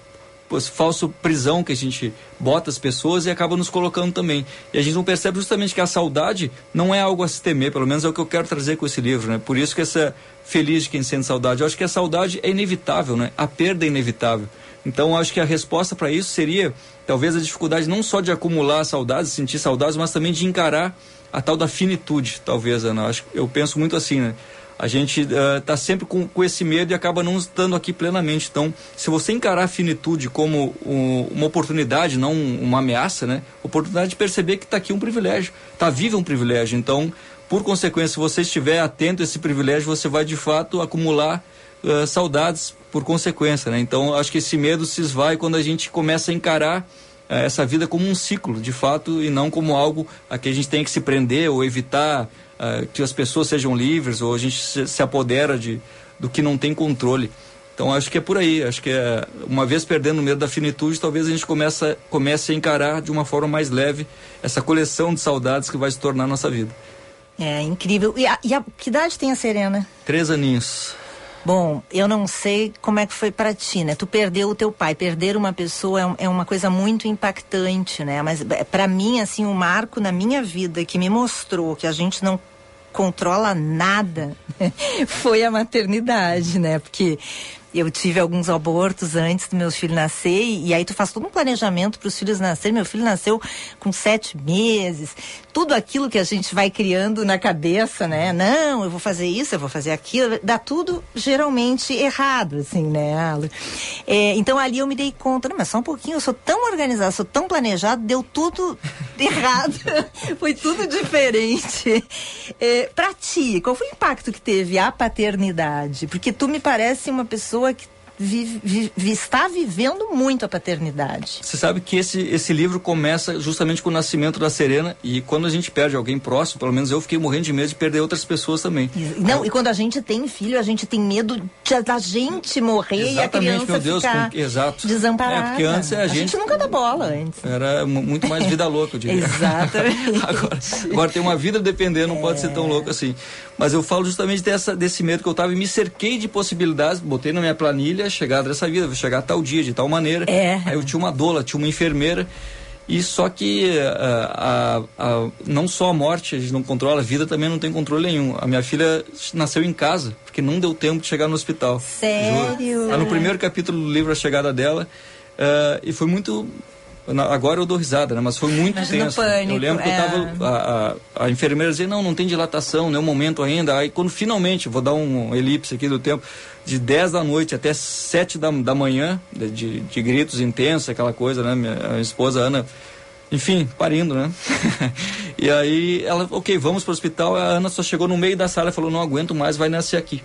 falso prisão que a gente bota as pessoas e acaba nos colocando também. E a gente não percebe justamente que a saudade não é algo a se temer, pelo menos é o que eu quero trazer com esse livro, né? Por isso que essa feliz de quem sente saudade. Eu acho que a saudade é inevitável, né? A perda é inevitável. Então acho que a resposta para isso seria talvez a dificuldade não só de acumular saudades, sentir saudades, mas também de encarar a tal da finitude, talvez, Ana. Acho, eu penso muito assim, né? A gente está sempre com, com, esse medo e acaba não estando aqui plenamente. Então, se você encarar a finitude como um, uma oportunidade, não uma ameaça, né? Oportunidade de perceber que está aqui um privilégio, está vivo um privilégio. Então, por consequência, se você estiver atento a esse privilégio, você vai de fato acumular uh, saudades por consequência, né? Então, acho que esse medo se esvai quando a gente começa a encarar uh, essa vida como um ciclo, de fato, e não como algo a que a gente tem que se prender ou evitar uh, que as pessoas sejam livres ou a gente se, se, apodera de, do que não tem controle. Então, acho que é por aí. Acho que é, uma vez perdendo o medo da finitude, talvez a gente comece, comece a encarar de uma forma mais leve essa coleção de saudades que vai se tornar nossa vida. É incrível. E a, e a que idade tem a Serena? Três aninhos. Bom, eu não sei como é que foi para ti, né? Tu perdeu o teu pai, perder uma pessoa é, é uma coisa muito impactante, né? Mas é, para mim, assim, o um marco na minha vida que me mostrou que a gente não controla nada foi a maternidade, né? Porque eu tive alguns abortos antes do meu filho nascer e, aí tu faz todo um planejamento para os filhos nascerem. Meu filho nasceu com sete meses. Tudo aquilo que a gente vai criando na cabeça, né? Não, eu vou fazer isso, eu vou fazer aquilo. Dá tudo geralmente errado, assim, né? É, então ali eu me dei conta, não, mas só um pouquinho, eu sou tão organizada, sou tão planejado, deu tudo errado. foi tudo diferente. É, para ti, qual foi o impacto que teve a paternidade? Porque tu me parece uma pessoa pessoa que Vive, vive, está vivendo muito a paternidade. Você sabe que esse, esse livro começa justamente com o nascimento da Serena e quando a gente perde alguém próximo, pelo menos eu fiquei morrendo de medo de perder outras pessoas também. Não, e quando a gente tem filho, a gente tem medo de, da gente morrer Exatamente, e a criança meu Deus, ficar com, exato. desamparada. É, porque antes a, a gente... gente nunca dá bola antes. Era muito mais vida louca, eu diria. Exatamente. agora, agora tem uma vida dependendo, não é. pode ser tão louco assim. Mas eu falo justamente dessa, desse medo que eu tava e me cerquei de possibilidades, botei na minha planilha, chegada dessa vida, vou chegar tal dia, de tal maneira. É. Aí eu tinha uma doula, tinha uma enfermeira. E só que a, a, a, não só a morte a gente não controla, a vida também não tem controle nenhum. A minha filha nasceu em casa, porque não deu tempo de chegar no hospital. Sério? Tá no primeiro capítulo do livro A Chegada dela. Uh, e foi muito Agora eu dou risada, né? Mas foi muito Mas tenso. Pânico, eu lembro que é... eu tava. A, a, a, enfermeira dizia, não, não tem dilatação, não é o momento ainda. Aí quando finalmente, vou dar um elipse aqui do tempo, de 10 da noite até 7 da, da manhã, de, de gritos intensos, aquela coisa, né? Minha, minha esposa Ana enfim, parindo, né? e aí ela, ok, vamos para o hospital. A Ana só chegou no meio da sala e falou: não aguento mais, vai nascer aqui.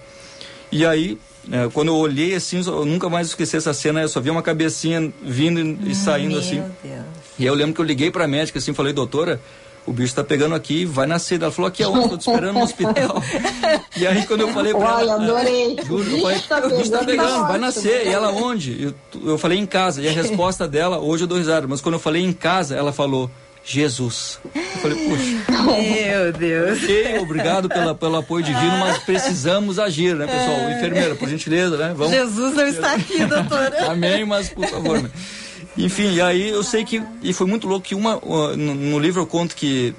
E aí é, quando eu olhei assim, eu nunca mais esqueci essa cena, eu só vi uma cabecinha vindo e, e saindo assim. Deus. E eu lembro que eu liguei pra médica assim, falei, doutora, o bicho tá pegando aqui, vai nascer. Ela falou, aqui aonde? Tô te esperando no hospital. e aí quando eu falei pra Olha, ela. adorei. Juro, eu falei, tá o bicho tá pegando, tá vai nascer. E ela onde? Eu, eu falei em casa. E a resposta dela, hoje eu dou risada, mas quando eu falei em casa, ela falou. Jesus. Eu falei, puxa. Meu Deus. Ok, obrigado pela, pelo apoio divino, mas precisamos agir, né, pessoal? Enfermeira, por gentileza, né? Vamos. Jesus não está aqui, doutora. Amém, mas por favor, né? Enfim, e aí eu sei que. E foi muito louco que uma. No, livro eu conto que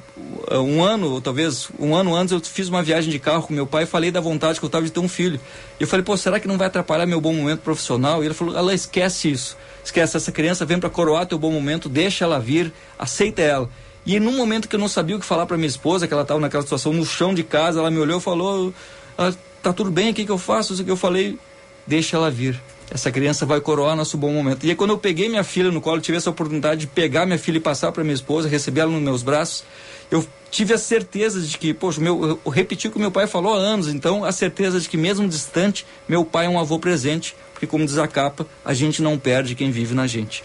um ano, talvez um ano antes, eu fiz uma viagem de carro com meu pai e falei da vontade que eu tava de ter um filho. E eu falei, pô, será que não vai atrapalhar meu bom momento profissional? E ele falou, ela esquece isso. Esquece, essa criança vem para coroar teu bom momento, deixa ela vir, aceita ela. E num momento que eu não sabia o que falar para minha esposa, que ela estava naquela situação no chão de casa, ela me olhou e falou: ah, tá tudo bem, o que, que eu faço? Isso que eu falei, deixa ela vir. Essa criança vai coroar nosso bom momento. E aí, quando eu peguei minha filha no colo, tive essa oportunidade de pegar minha filha e passar para minha esposa, receber ela nos meus braços, eu tive a certeza de que, poxa, meu, eu repeti o que meu pai falou há anos, então a certeza de que, mesmo distante, meu pai é um avô presente, porque, como diz a capa, a gente não perde quem vive na gente.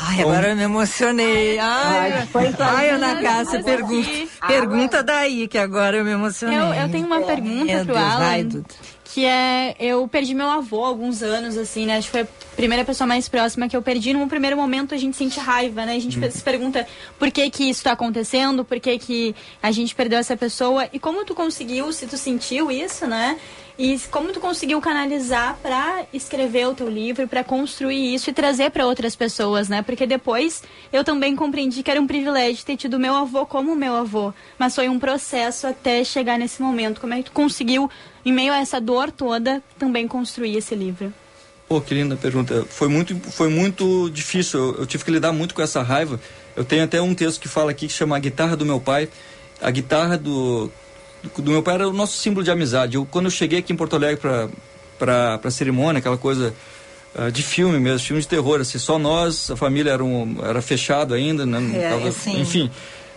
Ai, então, agora eu me emocionei. Ai, ai, ai Ana Cássia, pergunta, pergunta daí, que agora eu me emocionei. Eu, eu tenho uma pergunta Meu pro Deus, Alan. vai. Que é eu perdi meu avô há alguns anos assim né? Acho que foi a primeira pessoa mais próxima que eu perdi. Num primeiro momento a gente sente raiva né? A gente se pergunta por que que isso está acontecendo por que que a gente perdeu essa pessoa. E como tu conseguiu se tu sentiu isso né? E como tu conseguiu canalizar para escrever o teu livro, para construir isso e trazer para outras pessoas, né? Porque depois eu também compreendi que era um privilégio ter tido meu avô como meu avô, mas foi um processo até chegar nesse momento. Como é que tu conseguiu, em meio a essa dor toda, também construir esse livro? Pô, que linda pergunta. Foi muito, foi muito difícil. Eu, eu tive que lidar muito com essa raiva. Eu tenho até um texto que fala aqui que chama A Guitarra do Meu Pai. A guitarra do do, do meu pai era o nosso símbolo de amizade. Eu, quando eu cheguei aqui em Porto Alegre para a cerimônia, aquela coisa uh, de filme mesmo, filme de terror, assim, só nós, a família era, um, era fechado ainda, né? É, Tava- assim. enfim.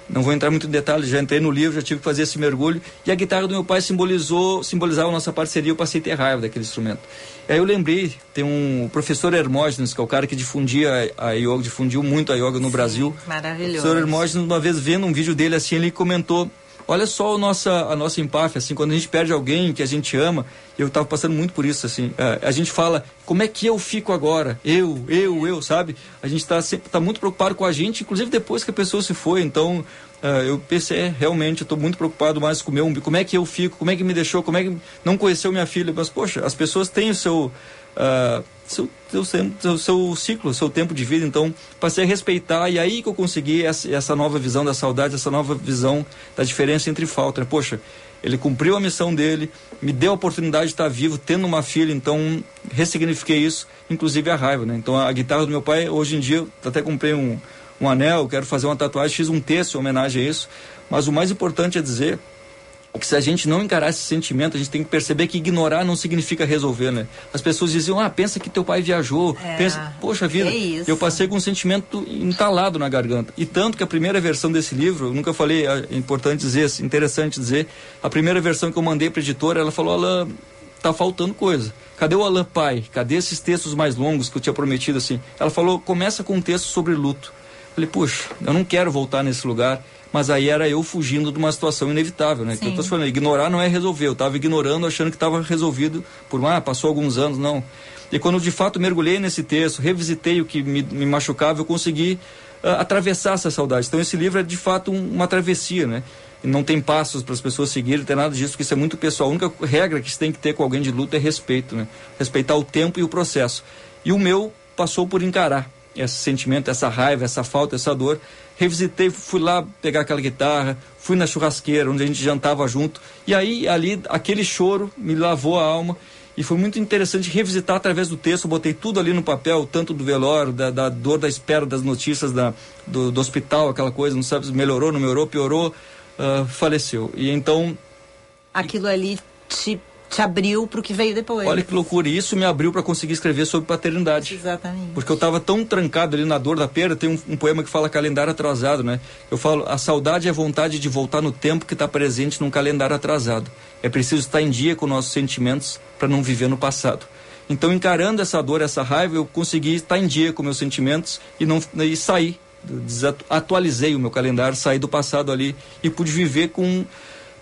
Não vou entrar muito em detalhes, já entrei no livro, já tive que fazer esse mergulho. E a guitarra do meu pai simbolizou, simbolizava a nossa parceria, eu passei a ter raiva daquele instrumento. E aí eu lembrei, tem um o professor Hermógenes, que é o cara que difundia a, a yoga, difundiu muito a yoga no Brasil. O Maravilhoso. professor Hermógenes, uma vez vendo um vídeo dele assim, ele comentou: Olha só a nossa, a nossa empáfia, assim, quando a gente perde alguém que a gente ama, eu estava passando muito por isso, assim. eh, a gente fala, como é que eu fico agora? Eu, eu, eu, sabe? A gente está sempre tá muito preocupado com a gente, inclusive depois que a pessoa se foi. Então, eh, eu pensei, é, realmente, eu estou muito preocupado mais com o meu, como é que eu fico, como é que me deixou, como é que não conheceu minha filha. Mas, poxa, as pessoas têm o seu. Ah, seu, seu, seu, ciclo, seu tempo de vida, então passei a respeitar e aí que eu consegui essa, essa nova visão da saudade, essa nova visão da diferença entre falta. Né? Poxa, ele cumpriu a missão dele, me deu a oportunidade de estar vivo, tendo uma filha, então ressignifiquei isso, inclusive a raiva. Né? Então a guitarra do meu pai, hoje em dia, até comprei um, um anel, quero fazer uma tatuagem, fiz um texto em homenagem a isso, mas o mais importante é dizer que se a gente não encarar esse sentimento, a gente tem que perceber que ignorar não significa resolver, né? As pessoas diziam, ah, pensa que teu pai viajou, É, pensa, poxa vida, é eu passei com um sentimento entalado na garganta. E tanto que a primeira versão desse livro, eu nunca falei, é importante dizer, assim, interessante dizer, a primeira versão que eu mandei para editora, ela falou, Alan, tá faltando coisa. Cadê o Alan pai? Cadê esses textos mais longos que eu tinha prometido assim? Ela falou, começa com um texto sobre luto. Falei, puxa, eu não quero voltar nesse lugar. Mas aí era eu fugindo de uma situação inevitável, né? Que eu tô Sim. falando, ignorar não é resolver. Eu estava ignorando, achando que estava resolvido por, ah, passou alguns anos, não. E quando de fato mergulhei nesse texto, revisitei o que me, me machucava, eu consegui ah, atravessar essa saudade. Então esse livro é de fato um- uma travessia, né? E não tem passos para as pessoas seguirem, não tem nada disso, porque isso é muito pessoal. A única regra que se tem que ter com alguém de luta é respeito, né? Respeitar o tempo e o processo. E o meu passou por encarar esse sentimento, essa raiva, essa falta, essa dor. Revisitei, fui lá pegar aquela guitarra, fui na churrasqueira onde a gente jantava junto. E aí, ali, aquele choro me lavou a alma. E foi muito interessante revisitar através do texto. Eu botei tudo ali no papel, tanto do velório, da, da dor da espera das notícias da, do, do hospital, aquela coisa, não sabe se melhorou, não melhorou, piorou, ah, faleceu. E então, Aquilo ali te, te abriu pro que veio depois. olha que loucura, isso me abriu para conseguir escrever sobre paternidade. Exatamente. Porque eu estava tão trancado ali na dor da perda, tem um, um poema que fala calendário atrasado, né? Eu falo, a saudade é a vontade de voltar no tempo que está presente num calendário atrasado. É preciso estar em dia com nossos sentimentos para não viver no passado. Então, encarando essa dor, essa raiva, eu consegui estar em dia com meus sentimentos e não e sair. Atualizei o meu calendário, saí do passado ali e pude viver com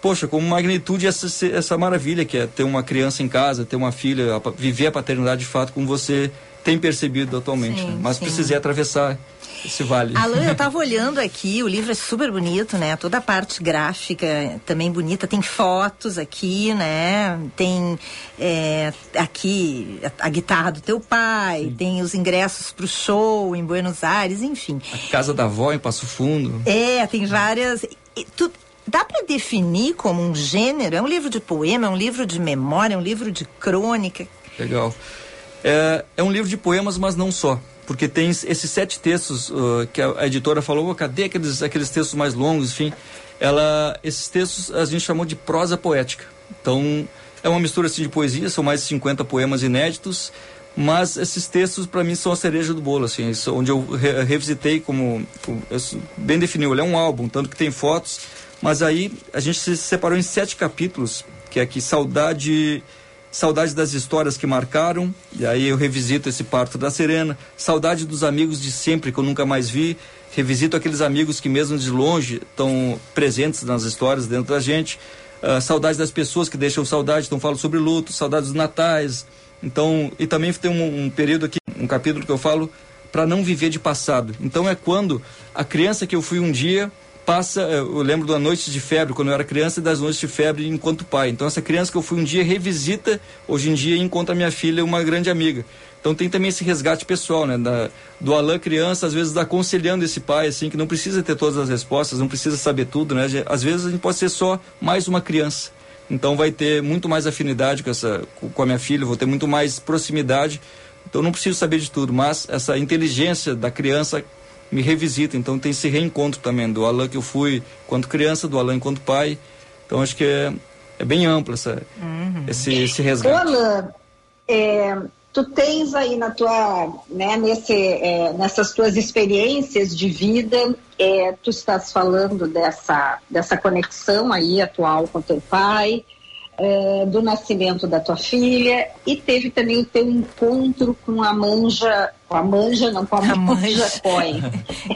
poxa, com magnitude essa, essa maravilha que é ter uma criança em casa, ter uma filha, viver a paternidade de fato como você tem percebido atualmente. Sim, né? Mas sim. precisei atravessar esse vale. Alan, eu tava olhando aqui, o livro é super bonito, né? Toda a parte gráfica também bonita, tem fotos aqui, né? Tem é, aqui a, a guitarra do teu pai, tem os ingressos pro show em Buenos Aires, enfim. A casa da avó em Passo Fundo. É, tem várias. tu- dá para definir como um gênero? É um livro de poema, é um livro de memória, é um livro de crônica. Legal. É, é um livro de poemas, mas não só. Porque tem esses sete textos uh, que a, a editora falou, "Ô, cadê aqueles, aqueles textos mais longos, enfim. Ela, esses textos a gente chamou de prosa poética. Então, é uma mistura assim, de poesia, são mais de 50 poemas inéditos, mas esses textos para mim são a cereja do bolo, assim, onde eu re- revisitei como, como bem definiu, ele é um álbum, tanto que tem fotos, mas aí a gente se separou em sete capítulos, que é aqui Saudade, Saudade das histórias que marcaram, e aí eu revisito esse parto da Serena, Saudade dos amigos de sempre que eu nunca mais vi, revisito aqueles amigos que mesmo de longe estão presentes nas histórias dentro da gente, ah, saudade das pessoas que deixam saudade, então falo sobre luto, saudade dos natais, então, e também tem um, um período aqui, um capítulo que eu falo para não viver de passado. Então é quando a criança que eu fui um dia passa, eh, eu lembro da noite de febre quando eu era criança e das noites de febre enquanto pai. Então essa criança que eu fui um dia revisita hoje em dia encontra minha filha uma grande amiga. Então tem também esse resgate pessoal, né, da, do Alain criança, às vezes aconselhando esse pai assim que não precisa ter todas as respostas, não precisa saber tudo, né? Às vezes a gente pode ser só mais uma criança. Então vai ter muito mais afinidade com essa com a minha filha, vou ter muito mais proximidade. Então não preciso saber de tudo, mas essa inteligência da criança me revisita. Então tem esse reencontro também do Alan que eu fui quanto criança, do Alan enquanto pai. Então acho que é, é bem amplo essa, Uhum. esse, esse resgate. Alan, é, tu tens aí na tua, né, nesse, é, nessas tuas experiências de vida, é, tu estás falando dessa, dessa conexão aí atual com teu pai, é, do nascimento da tua filha e teve também o teu encontro com a manja, com a manja não, com a, A manja. Cohen.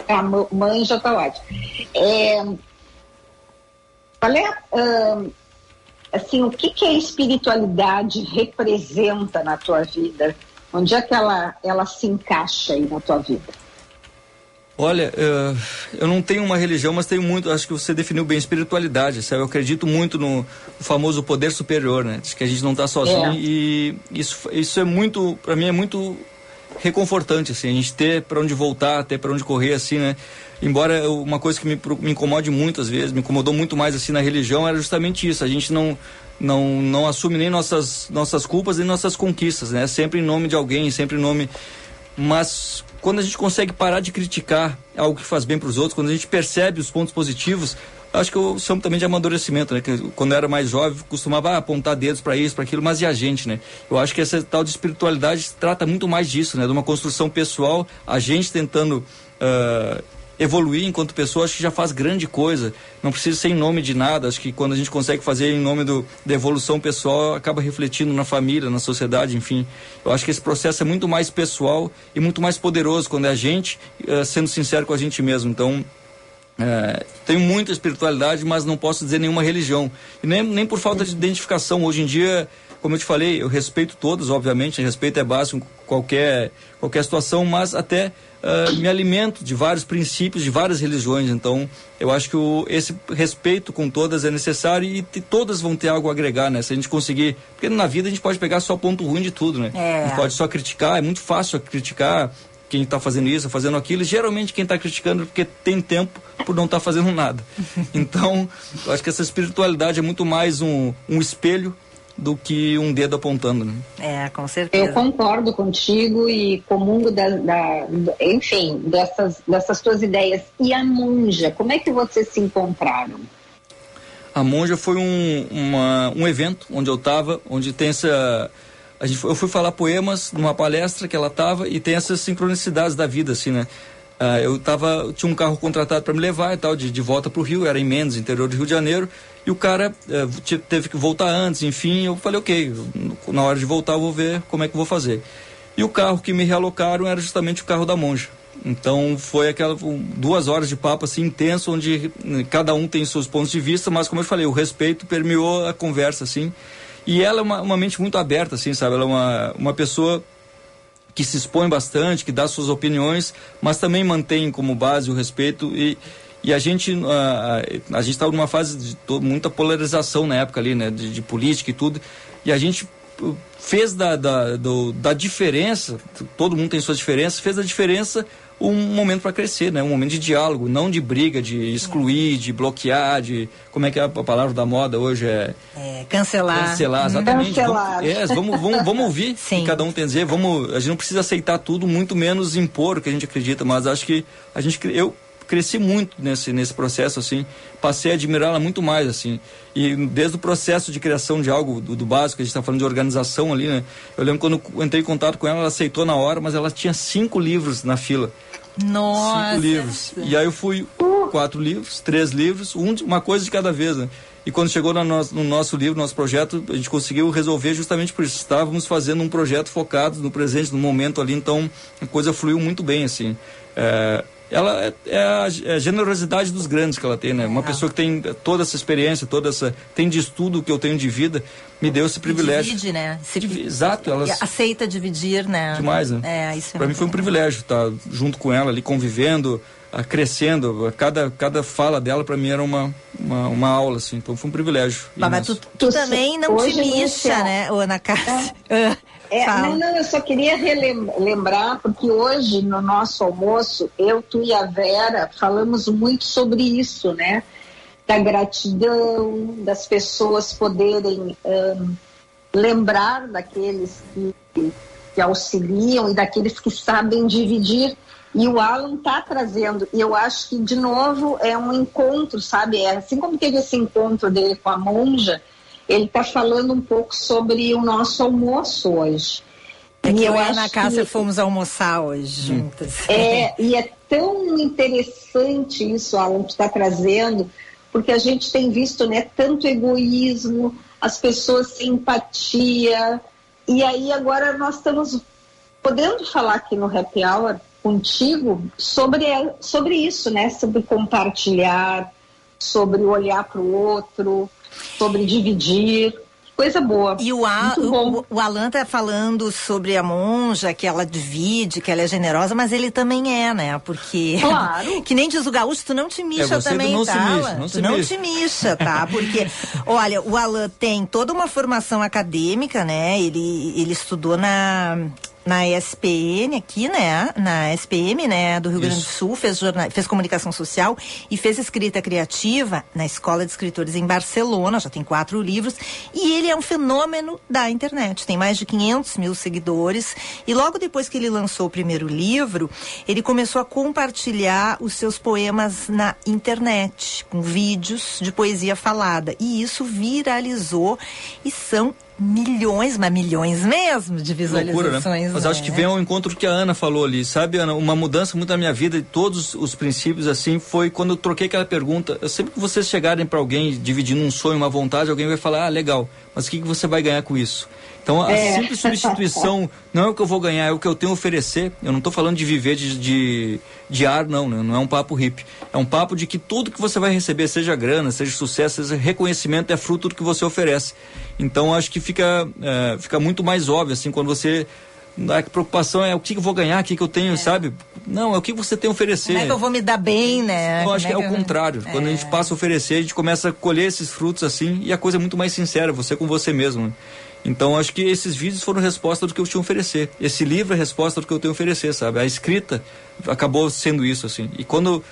a ma- manja tá ótimo. É, qual é, ahn, assim, o que, que a espiritualidade representa na tua vida? Onde é que ela, ela se encaixa aí na tua vida? Olha, eh, eu não tenho uma religião, mas tenho muito, acho que você definiu bem, espiritualidade, sabe? Eu acredito muito no famoso poder superior, né? Que a gente não está sozinho É. e isso, isso é muito, para mim é muito reconfortante, assim, a gente ter para onde voltar, ter para onde correr, assim, né? Embora uma coisa que me, me incomode muito às vezes, me incomodou muito mais assim na religião era justamente isso, a gente não não não assume nem nossas nossas culpas nem nossas conquistas, né? Sempre em nome de alguém, sempre em nome mas quando a gente consegue parar de criticar algo que faz bem para os outros, quando a gente percebe os pontos positivos, acho que eu chamo também de amadurecimento, né? Que quando eu era mais jovem, costumava apontar dedos para isso, para aquilo, mas e a gente, né? Eu acho que essa tal de espiritualidade trata muito mais disso, né? De uma construção pessoal, a gente tentando ah, evoluir enquanto pessoa, acho que já faz grande coisa. Não precisa ser em nome de nada. Acho que quando a gente consegue fazer em nome do, da evolução pessoal, acaba refletindo na família, na sociedade, enfim. Eu acho que esse processo é muito mais pessoal e muito mais poderoso quando é a gente eh, sendo sincero com a gente mesmo. Então, é, tenho muita espiritualidade, mas não posso dizer nenhuma religião. E nem, nem por falta de identificação. Hoje em dia, como eu te falei, eu respeito todos, obviamente, respeito é básico em qualquer, qualquer situação, mas até ah, me alimento de vários princípios, de várias religiões. Então, eu acho que o, esse respeito com todas é necessário e, te- todas vão ter algo a agregar, né? Se a gente conseguir. Porque na vida a gente pode pegar só ponto ruim de tudo, né? É. A gente pode só criticar, é muito fácil criticar quem está fazendo isso, fazendo aquilo. E geralmente quem está criticando é porque tem tempo por não estar fazendo nada. Então, eu acho que essa espiritualidade é muito mais um, um espelho do que um dedo apontando. Né? É, com certeza. Eu concordo contigo e comungo da, da- da- enfim, dessas, dessas tuas ideias. E a monja, como é que vocês se encontraram? A Monja foi um, uma- um evento onde eu estava, onde tem essa. A gente, eu fui falar poemas numa palestra que ela estava e tem essas sincronicidades da vida, assim, né? Ah, eu tava, tinha um carro contratado para me levar e tal, de, de volta para o Rio, era em Mendes, interior do Rio de Janeiro, e o cara eh, te- teve que voltar antes, enfim, eu falei, ok, na hora de voltar eu vou ver como é que eu vou fazer. E o carro que me realocaram era justamente o carro da Monja. Então foi aquela duas horas de papo assim intenso, onde eh, cada um tem seus pontos de vista, mas como eu falei, o respeito permeou a conversa assim. E ela é uma, uma mente muito aberta, assim, sabe? Ela é uma, uma pessoa que se expõe bastante, que dá suas opiniões, mas também mantém como base o respeito e, e a gente a, a, a gente estava numa fase de muita polarização na época ali, né, de, de política e tudo, e a gente uh, fez da, da, do- da diferença, todo mundo tem suas diferenças, fez da diferença um momento para crescer, né, um momento de diálogo, não de briga, de excluir, de bloquear, de como é que é a palavra da moda hoje é É, cancelar. Cancelar, exatamente. Cancelar. Vamos, é, vamos, vamos, vamos ouvir o que cada um tem a dizer. Vamos, a gente não precisa aceitar tudo, muito menos impor o que a gente acredita, mas acho que a gente, eu cresci muito nesse, nesse processo, assim, passei a admirá-la muito mais, assim, e desde o processo de criação de algo, do, do básico, a gente está falando de organização ali, né, eu lembro quando eu entrei em contato com ela, ela aceitou na hora, mas ela tinha cinco livros na fila, Nossa. cinco livros. E aí eu fui quatro livros, três livros, um uma coisa de cada vez, né? E quando chegou no nosso, no nosso livro, nosso projeto, a gente conseguiu resolver justamente por isso. Estávamos fazendo um projeto focado no presente, no momento ali, então a coisa fluiu muito bem, assim. É, ela é, é a, é a generosidade dos grandes que ela tem, né? Uma pessoa que tem toda essa experiência, toda essa. tem de estudo que eu tenho de vida, me deu esse privilégio. Divide, né? Se, Exato, elas. Aceita dividir, né? Demais, né? É, isso é Para mim foi um privilégio estar junto com ela ali, convivendo, ah, crescendo. Cada, cada fala dela para mim era uma, uma, uma aula, assim. Então foi um privilégio. Mas, mas tu, tu também não te sei. né, Ana Cássia? É, Fala. não, não, eu só queria relem- lembrar, porque hoje no nosso almoço, eu, tu e a Vera falamos muito sobre isso, né? Da gratidão, das pessoas poderem ahn, lembrar daqueles que, que auxiliam e daqueles que sabem dividir. E o Alan está trazendo, e eu acho que, de novo, é um encontro, sabe? É, assim como teve esse encontro dele com a monja, ele está falando um pouco sobre o nosso almoço hoje. É que E eu e a acho Ana Cássia que- fomos almoçar hoje juntas. é, e é tão interessante isso, Alan, que está trazendo, porque a gente tem visto né, tanto egoísmo, as pessoas sem empatia, e aí agora nós estamos podendo falar aqui no Happy Hour contigo sobre, sobre isso, né? Sobre compartilhar, sobre olhar para o outro, sobre dividir. Coisa boa. E o, A- o, o Alan tá falando sobre a monja, que ela divide, que ela é generosa, mas ele também é, né? Porque. Claro. que nem diz o gaúcho, tu não te mixa É, também, não se tá? mixa, Alan? não tu se não mixa. te mixa, tá? Porque, olha, o Alan tem toda uma formação acadêmica, né? Ele, ele estudou na. Na ESPN aqui, né? Na SPM, né? Do Rio Grande do Isso. Sul, fez, jorna- fez comunicação social e fez escrita criativa na Escola de Escritores em Barcelona, já tem quatro livros. E ele é um fenômeno da internet, tem mais de 500 mil seguidores. E logo depois que ele lançou o primeiro livro, ele começou a compartilhar os seus poemas na internet, com vídeos de poesia falada. E isso viralizou e são milhões, mas milhões mesmo de Loucura, visualizações. né? Mas acho que né? vem ao encontro que a Ana falou ali, sabe, Ana? Uma mudança muito na minha vida e todos os princípios, assim, foi quando eu troquei aquela pergunta. Eu sempre que vocês chegarem para alguém dividindo um sonho, uma vontade, alguém vai falar, ah, legal, mas o que, que você vai ganhar com isso? Então, a É. simples substituição não é o que eu vou ganhar, é o que eu tenho a oferecer. Eu não estou falando de viver de, de, de ar, não, né? não é um papo hippie. É um papo de que tudo que você vai receber, seja grana, seja sucesso, seja reconhecimento, é fruto do que você oferece. Então, acho que fica, é, fica muito mais óbvio, assim, quando você a preocupação é o que eu vou ganhar, o que eu tenho, sabe? Não, é o que você tem a oferecer. Como é que eu vou me dar bem, né? Eu acho que é Como o eu- contrário. Quando a gente passa a oferecer, a gente começa a colher esses frutos assim e a coisa é muito mais sincera, você com você mesmo. Então acho que esses vídeos foram resposta do que eu tinha a oferecer. Esse livro é resposta do que eu tenho a oferecer, sabe? A escrita acabou sendo isso assim. E quando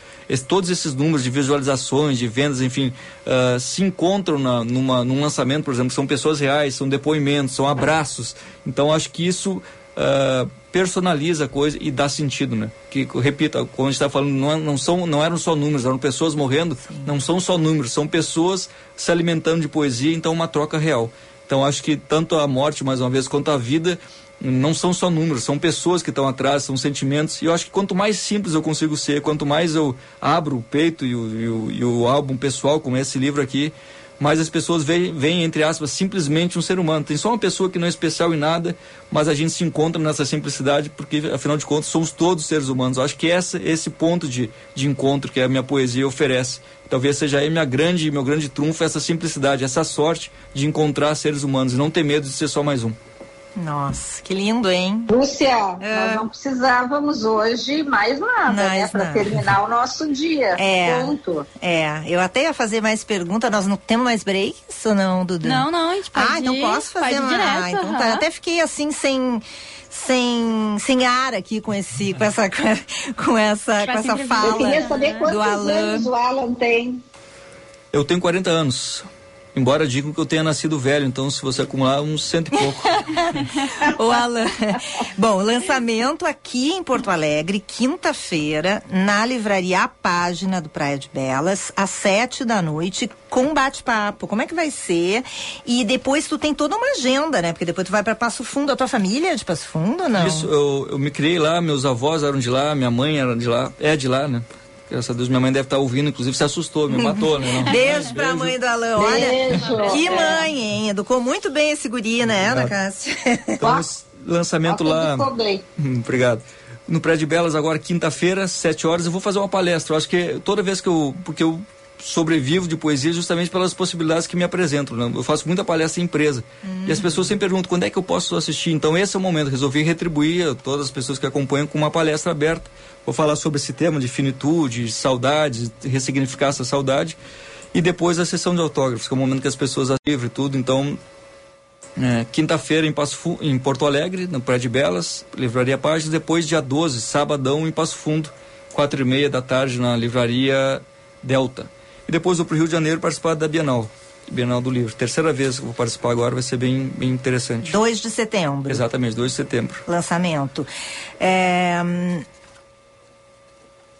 todos esses números de visualizações, de vendas, enfim, ah, se encontram na, numa, num lançamento, por exemplo, são pessoas reais, são depoimentos, são abraços. Então acho que isso ah, personaliza a coisa e dá sentido, né? Que, eu repito, quando a gente está falando, não, é- não, são, não eram só números, eram pessoas morrendo, não são só números, são pessoas se alimentando de poesia, então uma troca real. Então acho que tanto a morte, mais uma vez, quanto a vida, não são só números, são pessoas que estão atrás, são sentimentos. E eu acho que quanto mais simples eu consigo ser, quanto mais eu abro o peito e o, e o, e o álbum pessoal, como esse livro aqui, mais as pessoas veem, veem, entre aspas, simplesmente um ser humano. Tem só uma pessoa que não é especial em nada, mas a gente se encontra nessa simplicidade, porque afinal de contas somos todos seres humanos. Eu acho que essa, esse ponto de, de encontro que a minha poesia oferece, talvez seja aí minha grande, meu grande trunfo, essa simplicidade, essa sorte de encontrar seres humanos e não ter medo de ser só mais um. Nossa, que lindo, hein? Lúcia, nós não precisávamos hoje mais nada, né? Mais Para nada. terminar o nosso dia. É. Ponto. É, eu até ia fazer mais perguntas. Nós não temos mais breaks ou não, Dudu? Não, não, a gente pode Ah, então ir, posso fazer pode ir uma... direto, Ah, então tá. aham. Eu até fiquei assim sem sem sem ar aqui com esse com essa com essa com essa Eu fala queria saber do quantos Alan. anos o Alan tem. Eu tenho 40 anos. Embora digam que eu tenha nascido velho, então se você acumular uns cento e pouco. O Alan. Bom, lançamento aqui em Porto Alegre, quinta-feira, na livraria A Página do Praia de Belas, às sete da noite, com bate-papo. Como é que vai ser? E depois tu tem toda uma agenda, né? Porque depois tu vai para Passo Fundo. A tua família é de Passo Fundo ou não? Isso, eu, eu me criei lá, meus avós eram de lá, minha mãe era de lá, é de lá, né? Graças a Deus, minha mãe deve estar ouvindo, inclusive se assustou, me matou, né? Beijo pra mãe do Alan. Olha, Beijo. que mãe, hein? Educou muito bem esse guri, né, Ana Cássia? Então, lançamento lá. Hum, Obrigado. No Prédio de Belas, agora quinta-feira, sete horas, eu vou fazer uma palestra. Eu acho que toda vez que eu. Porque eu sobrevivo de poesia justamente pelas possibilidades que me apresentam. Né? Eu faço muita palestra em empresa. E as pessoas sempre perguntam quando é que eu posso assistir. Então esse é o momento. Resolvi retribuir a todas as pessoas que acompanham com uma palestra aberta. Vou falar sobre esse tema de finitude, saudade, ressignificar essa saudade. E depois a sessão de autógrafos, que é o momento que as pessoas livre tudo. Então, é, quinta-feira em, Passo em Porto Alegre, no Prédio Belas, Livraria Páginas. Depois, dia 12, sabadão, em Passo Fundo, quatro e meia da tarde, na Livraria Delta. E depois vou para o Rio de Janeiro participar da Bienal, Bienal do Livro. Terceira vez que eu vou participar agora, vai ser bem, bem interessante. 2 de setembro. Exatamente, 2 de setembro. lançamento. É,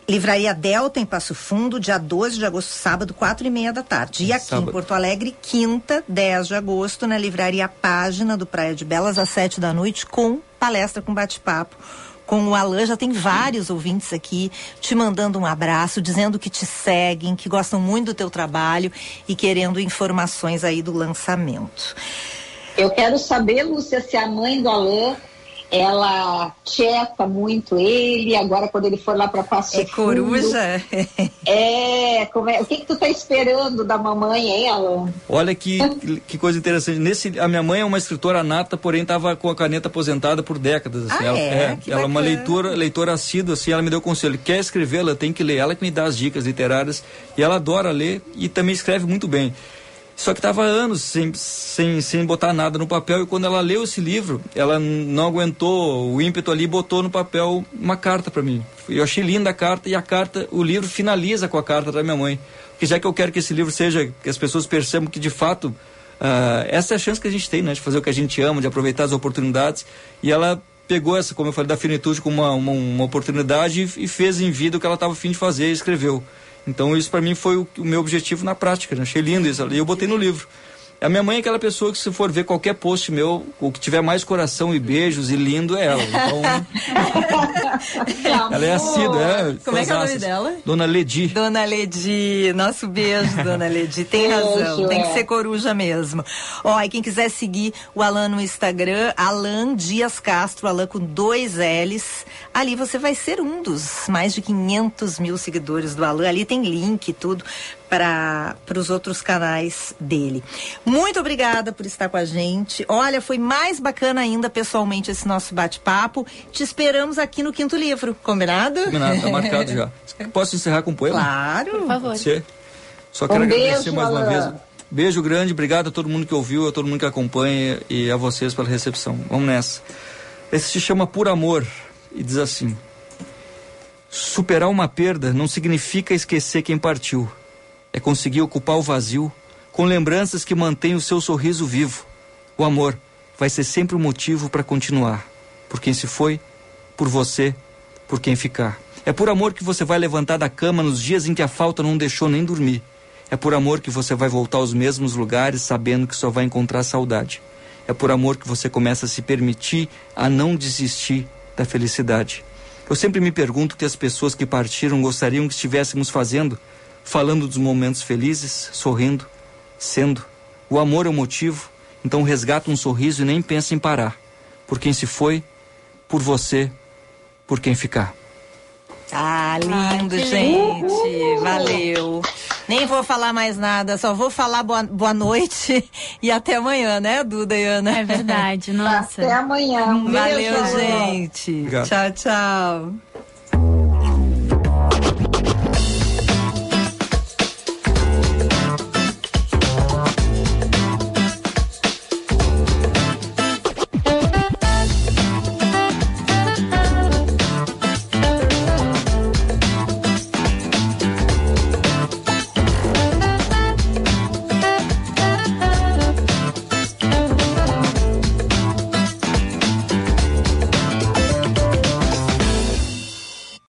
Livraria Delta em Passo Fundo, dia 12 de agosto, sábado, quatro e meia da tarde. E aqui Sábado. em Porto Alegre, quinta, 10 de agosto, na Livraria Página do Praia de Belas, às sete da noite, com palestra com bate-papo. Com o Alan, já tem vários ouvintes aqui te mandando um abraço, dizendo que te seguem, que gostam muito do teu trabalho e querendo informações aí do lançamento. Eu quero saber, Lúcia, se a mãe do Alain, ela checa muito ele, agora quando ele for lá para Passo É coruja? É, como é, o que que tu tá esperando da mamãe, hein, Alain? Olha que, que coisa interessante. Nesse, a minha mãe é uma escritora nata, porém estava com a caneta aposentada por décadas. Assim. Ah, ela é? Que ela é uma leitora, leitora assídua, assim, ela me deu conselho. Quer escrever, ela tem que ler. Ela que me dá as dicas literárias. E ela adora ler e também escreve muito bem. Só que estava anos sem, sem, sem botar nada no papel e quando ela leu esse livro, ela não aguentou o ímpeto ali e botou no papel uma carta para mim. Eu achei linda a carta e a carta, o livro finaliza com a carta da minha mãe. Porque já que eu quero que esse livro seja, que as pessoas percebam que de fato ah, essa é a chance que a gente tem, né? De fazer o que a gente ama, de aproveitar as oportunidades. E ela pegou essa, como eu falei, da finitude como uma, uma, uma oportunidade e, e fez em vida o que ela estava afim de fazer e escreveu. Então isso para mim foi o, o meu objetivo na prática, né? achei lindo isso e eu botei no livro. A minha mãe é aquela pessoa que se for ver qualquer post meu, o que tiver mais coração e beijos e lindo é ela. Então, ela é assídua, é. Como é que é o nome dela? Dona Ledi. Dona Ledi, nosso beijo, Dona Ledi. Tem razão, tem que ser coruja mesmo. Ó, e quem quiser seguir o Alan no Instagram, Alan Dias Castro, Alan com dois L's. Ali você vai ser um dos mais de 500 mil seguidores do Alan. Ali tem link e tudo para os outros canais dele. Muito obrigada por estar com a gente. Olha, foi mais bacana ainda pessoalmente esse nosso bate-papo. Te esperamos aqui no Quinto Livro, combinado? Combinado, tá marcado já. Posso encerrar com um poema? Claro. Por favor. Ser? Só quero Um agradecer beijo, mais uma vez. Beijo grande, obrigado a todo mundo que ouviu, a todo mundo que acompanha e a vocês pela recepção. Vamos nessa. Esse se chama Por Amor e diz assim: Superar uma perda não significa esquecer quem partiu. É conseguir ocupar o vazio com lembranças que mantêm o seu sorriso vivo. O amor vai ser sempre o motivo para continuar. Por quem se foi, por você, por quem ficar. É por amor que você vai levantar da cama nos dias em que a falta não deixou nem dormir. É por amor que você vai voltar aos mesmos lugares sabendo que só vai encontrar saudade. É por amor que você começa a se permitir a não desistir da felicidade. Eu sempre me pergunto o que as pessoas que partiram gostariam que estivéssemos fazendo, falando dos momentos felizes, sorrindo, sendo. O amor é o motivo, então resgata um sorriso e nem pensa em parar. Por quem se foi, por você, por quem ficar. Ah, lindo, gente. Valeu. Nem vou falar mais nada, só vou falar boa, boa noite e até amanhã, né, Duda e Ana? É verdade, nossa. Até amanhã. Um Valeu, beijo. gente. Obrigado. Tchau, tchau.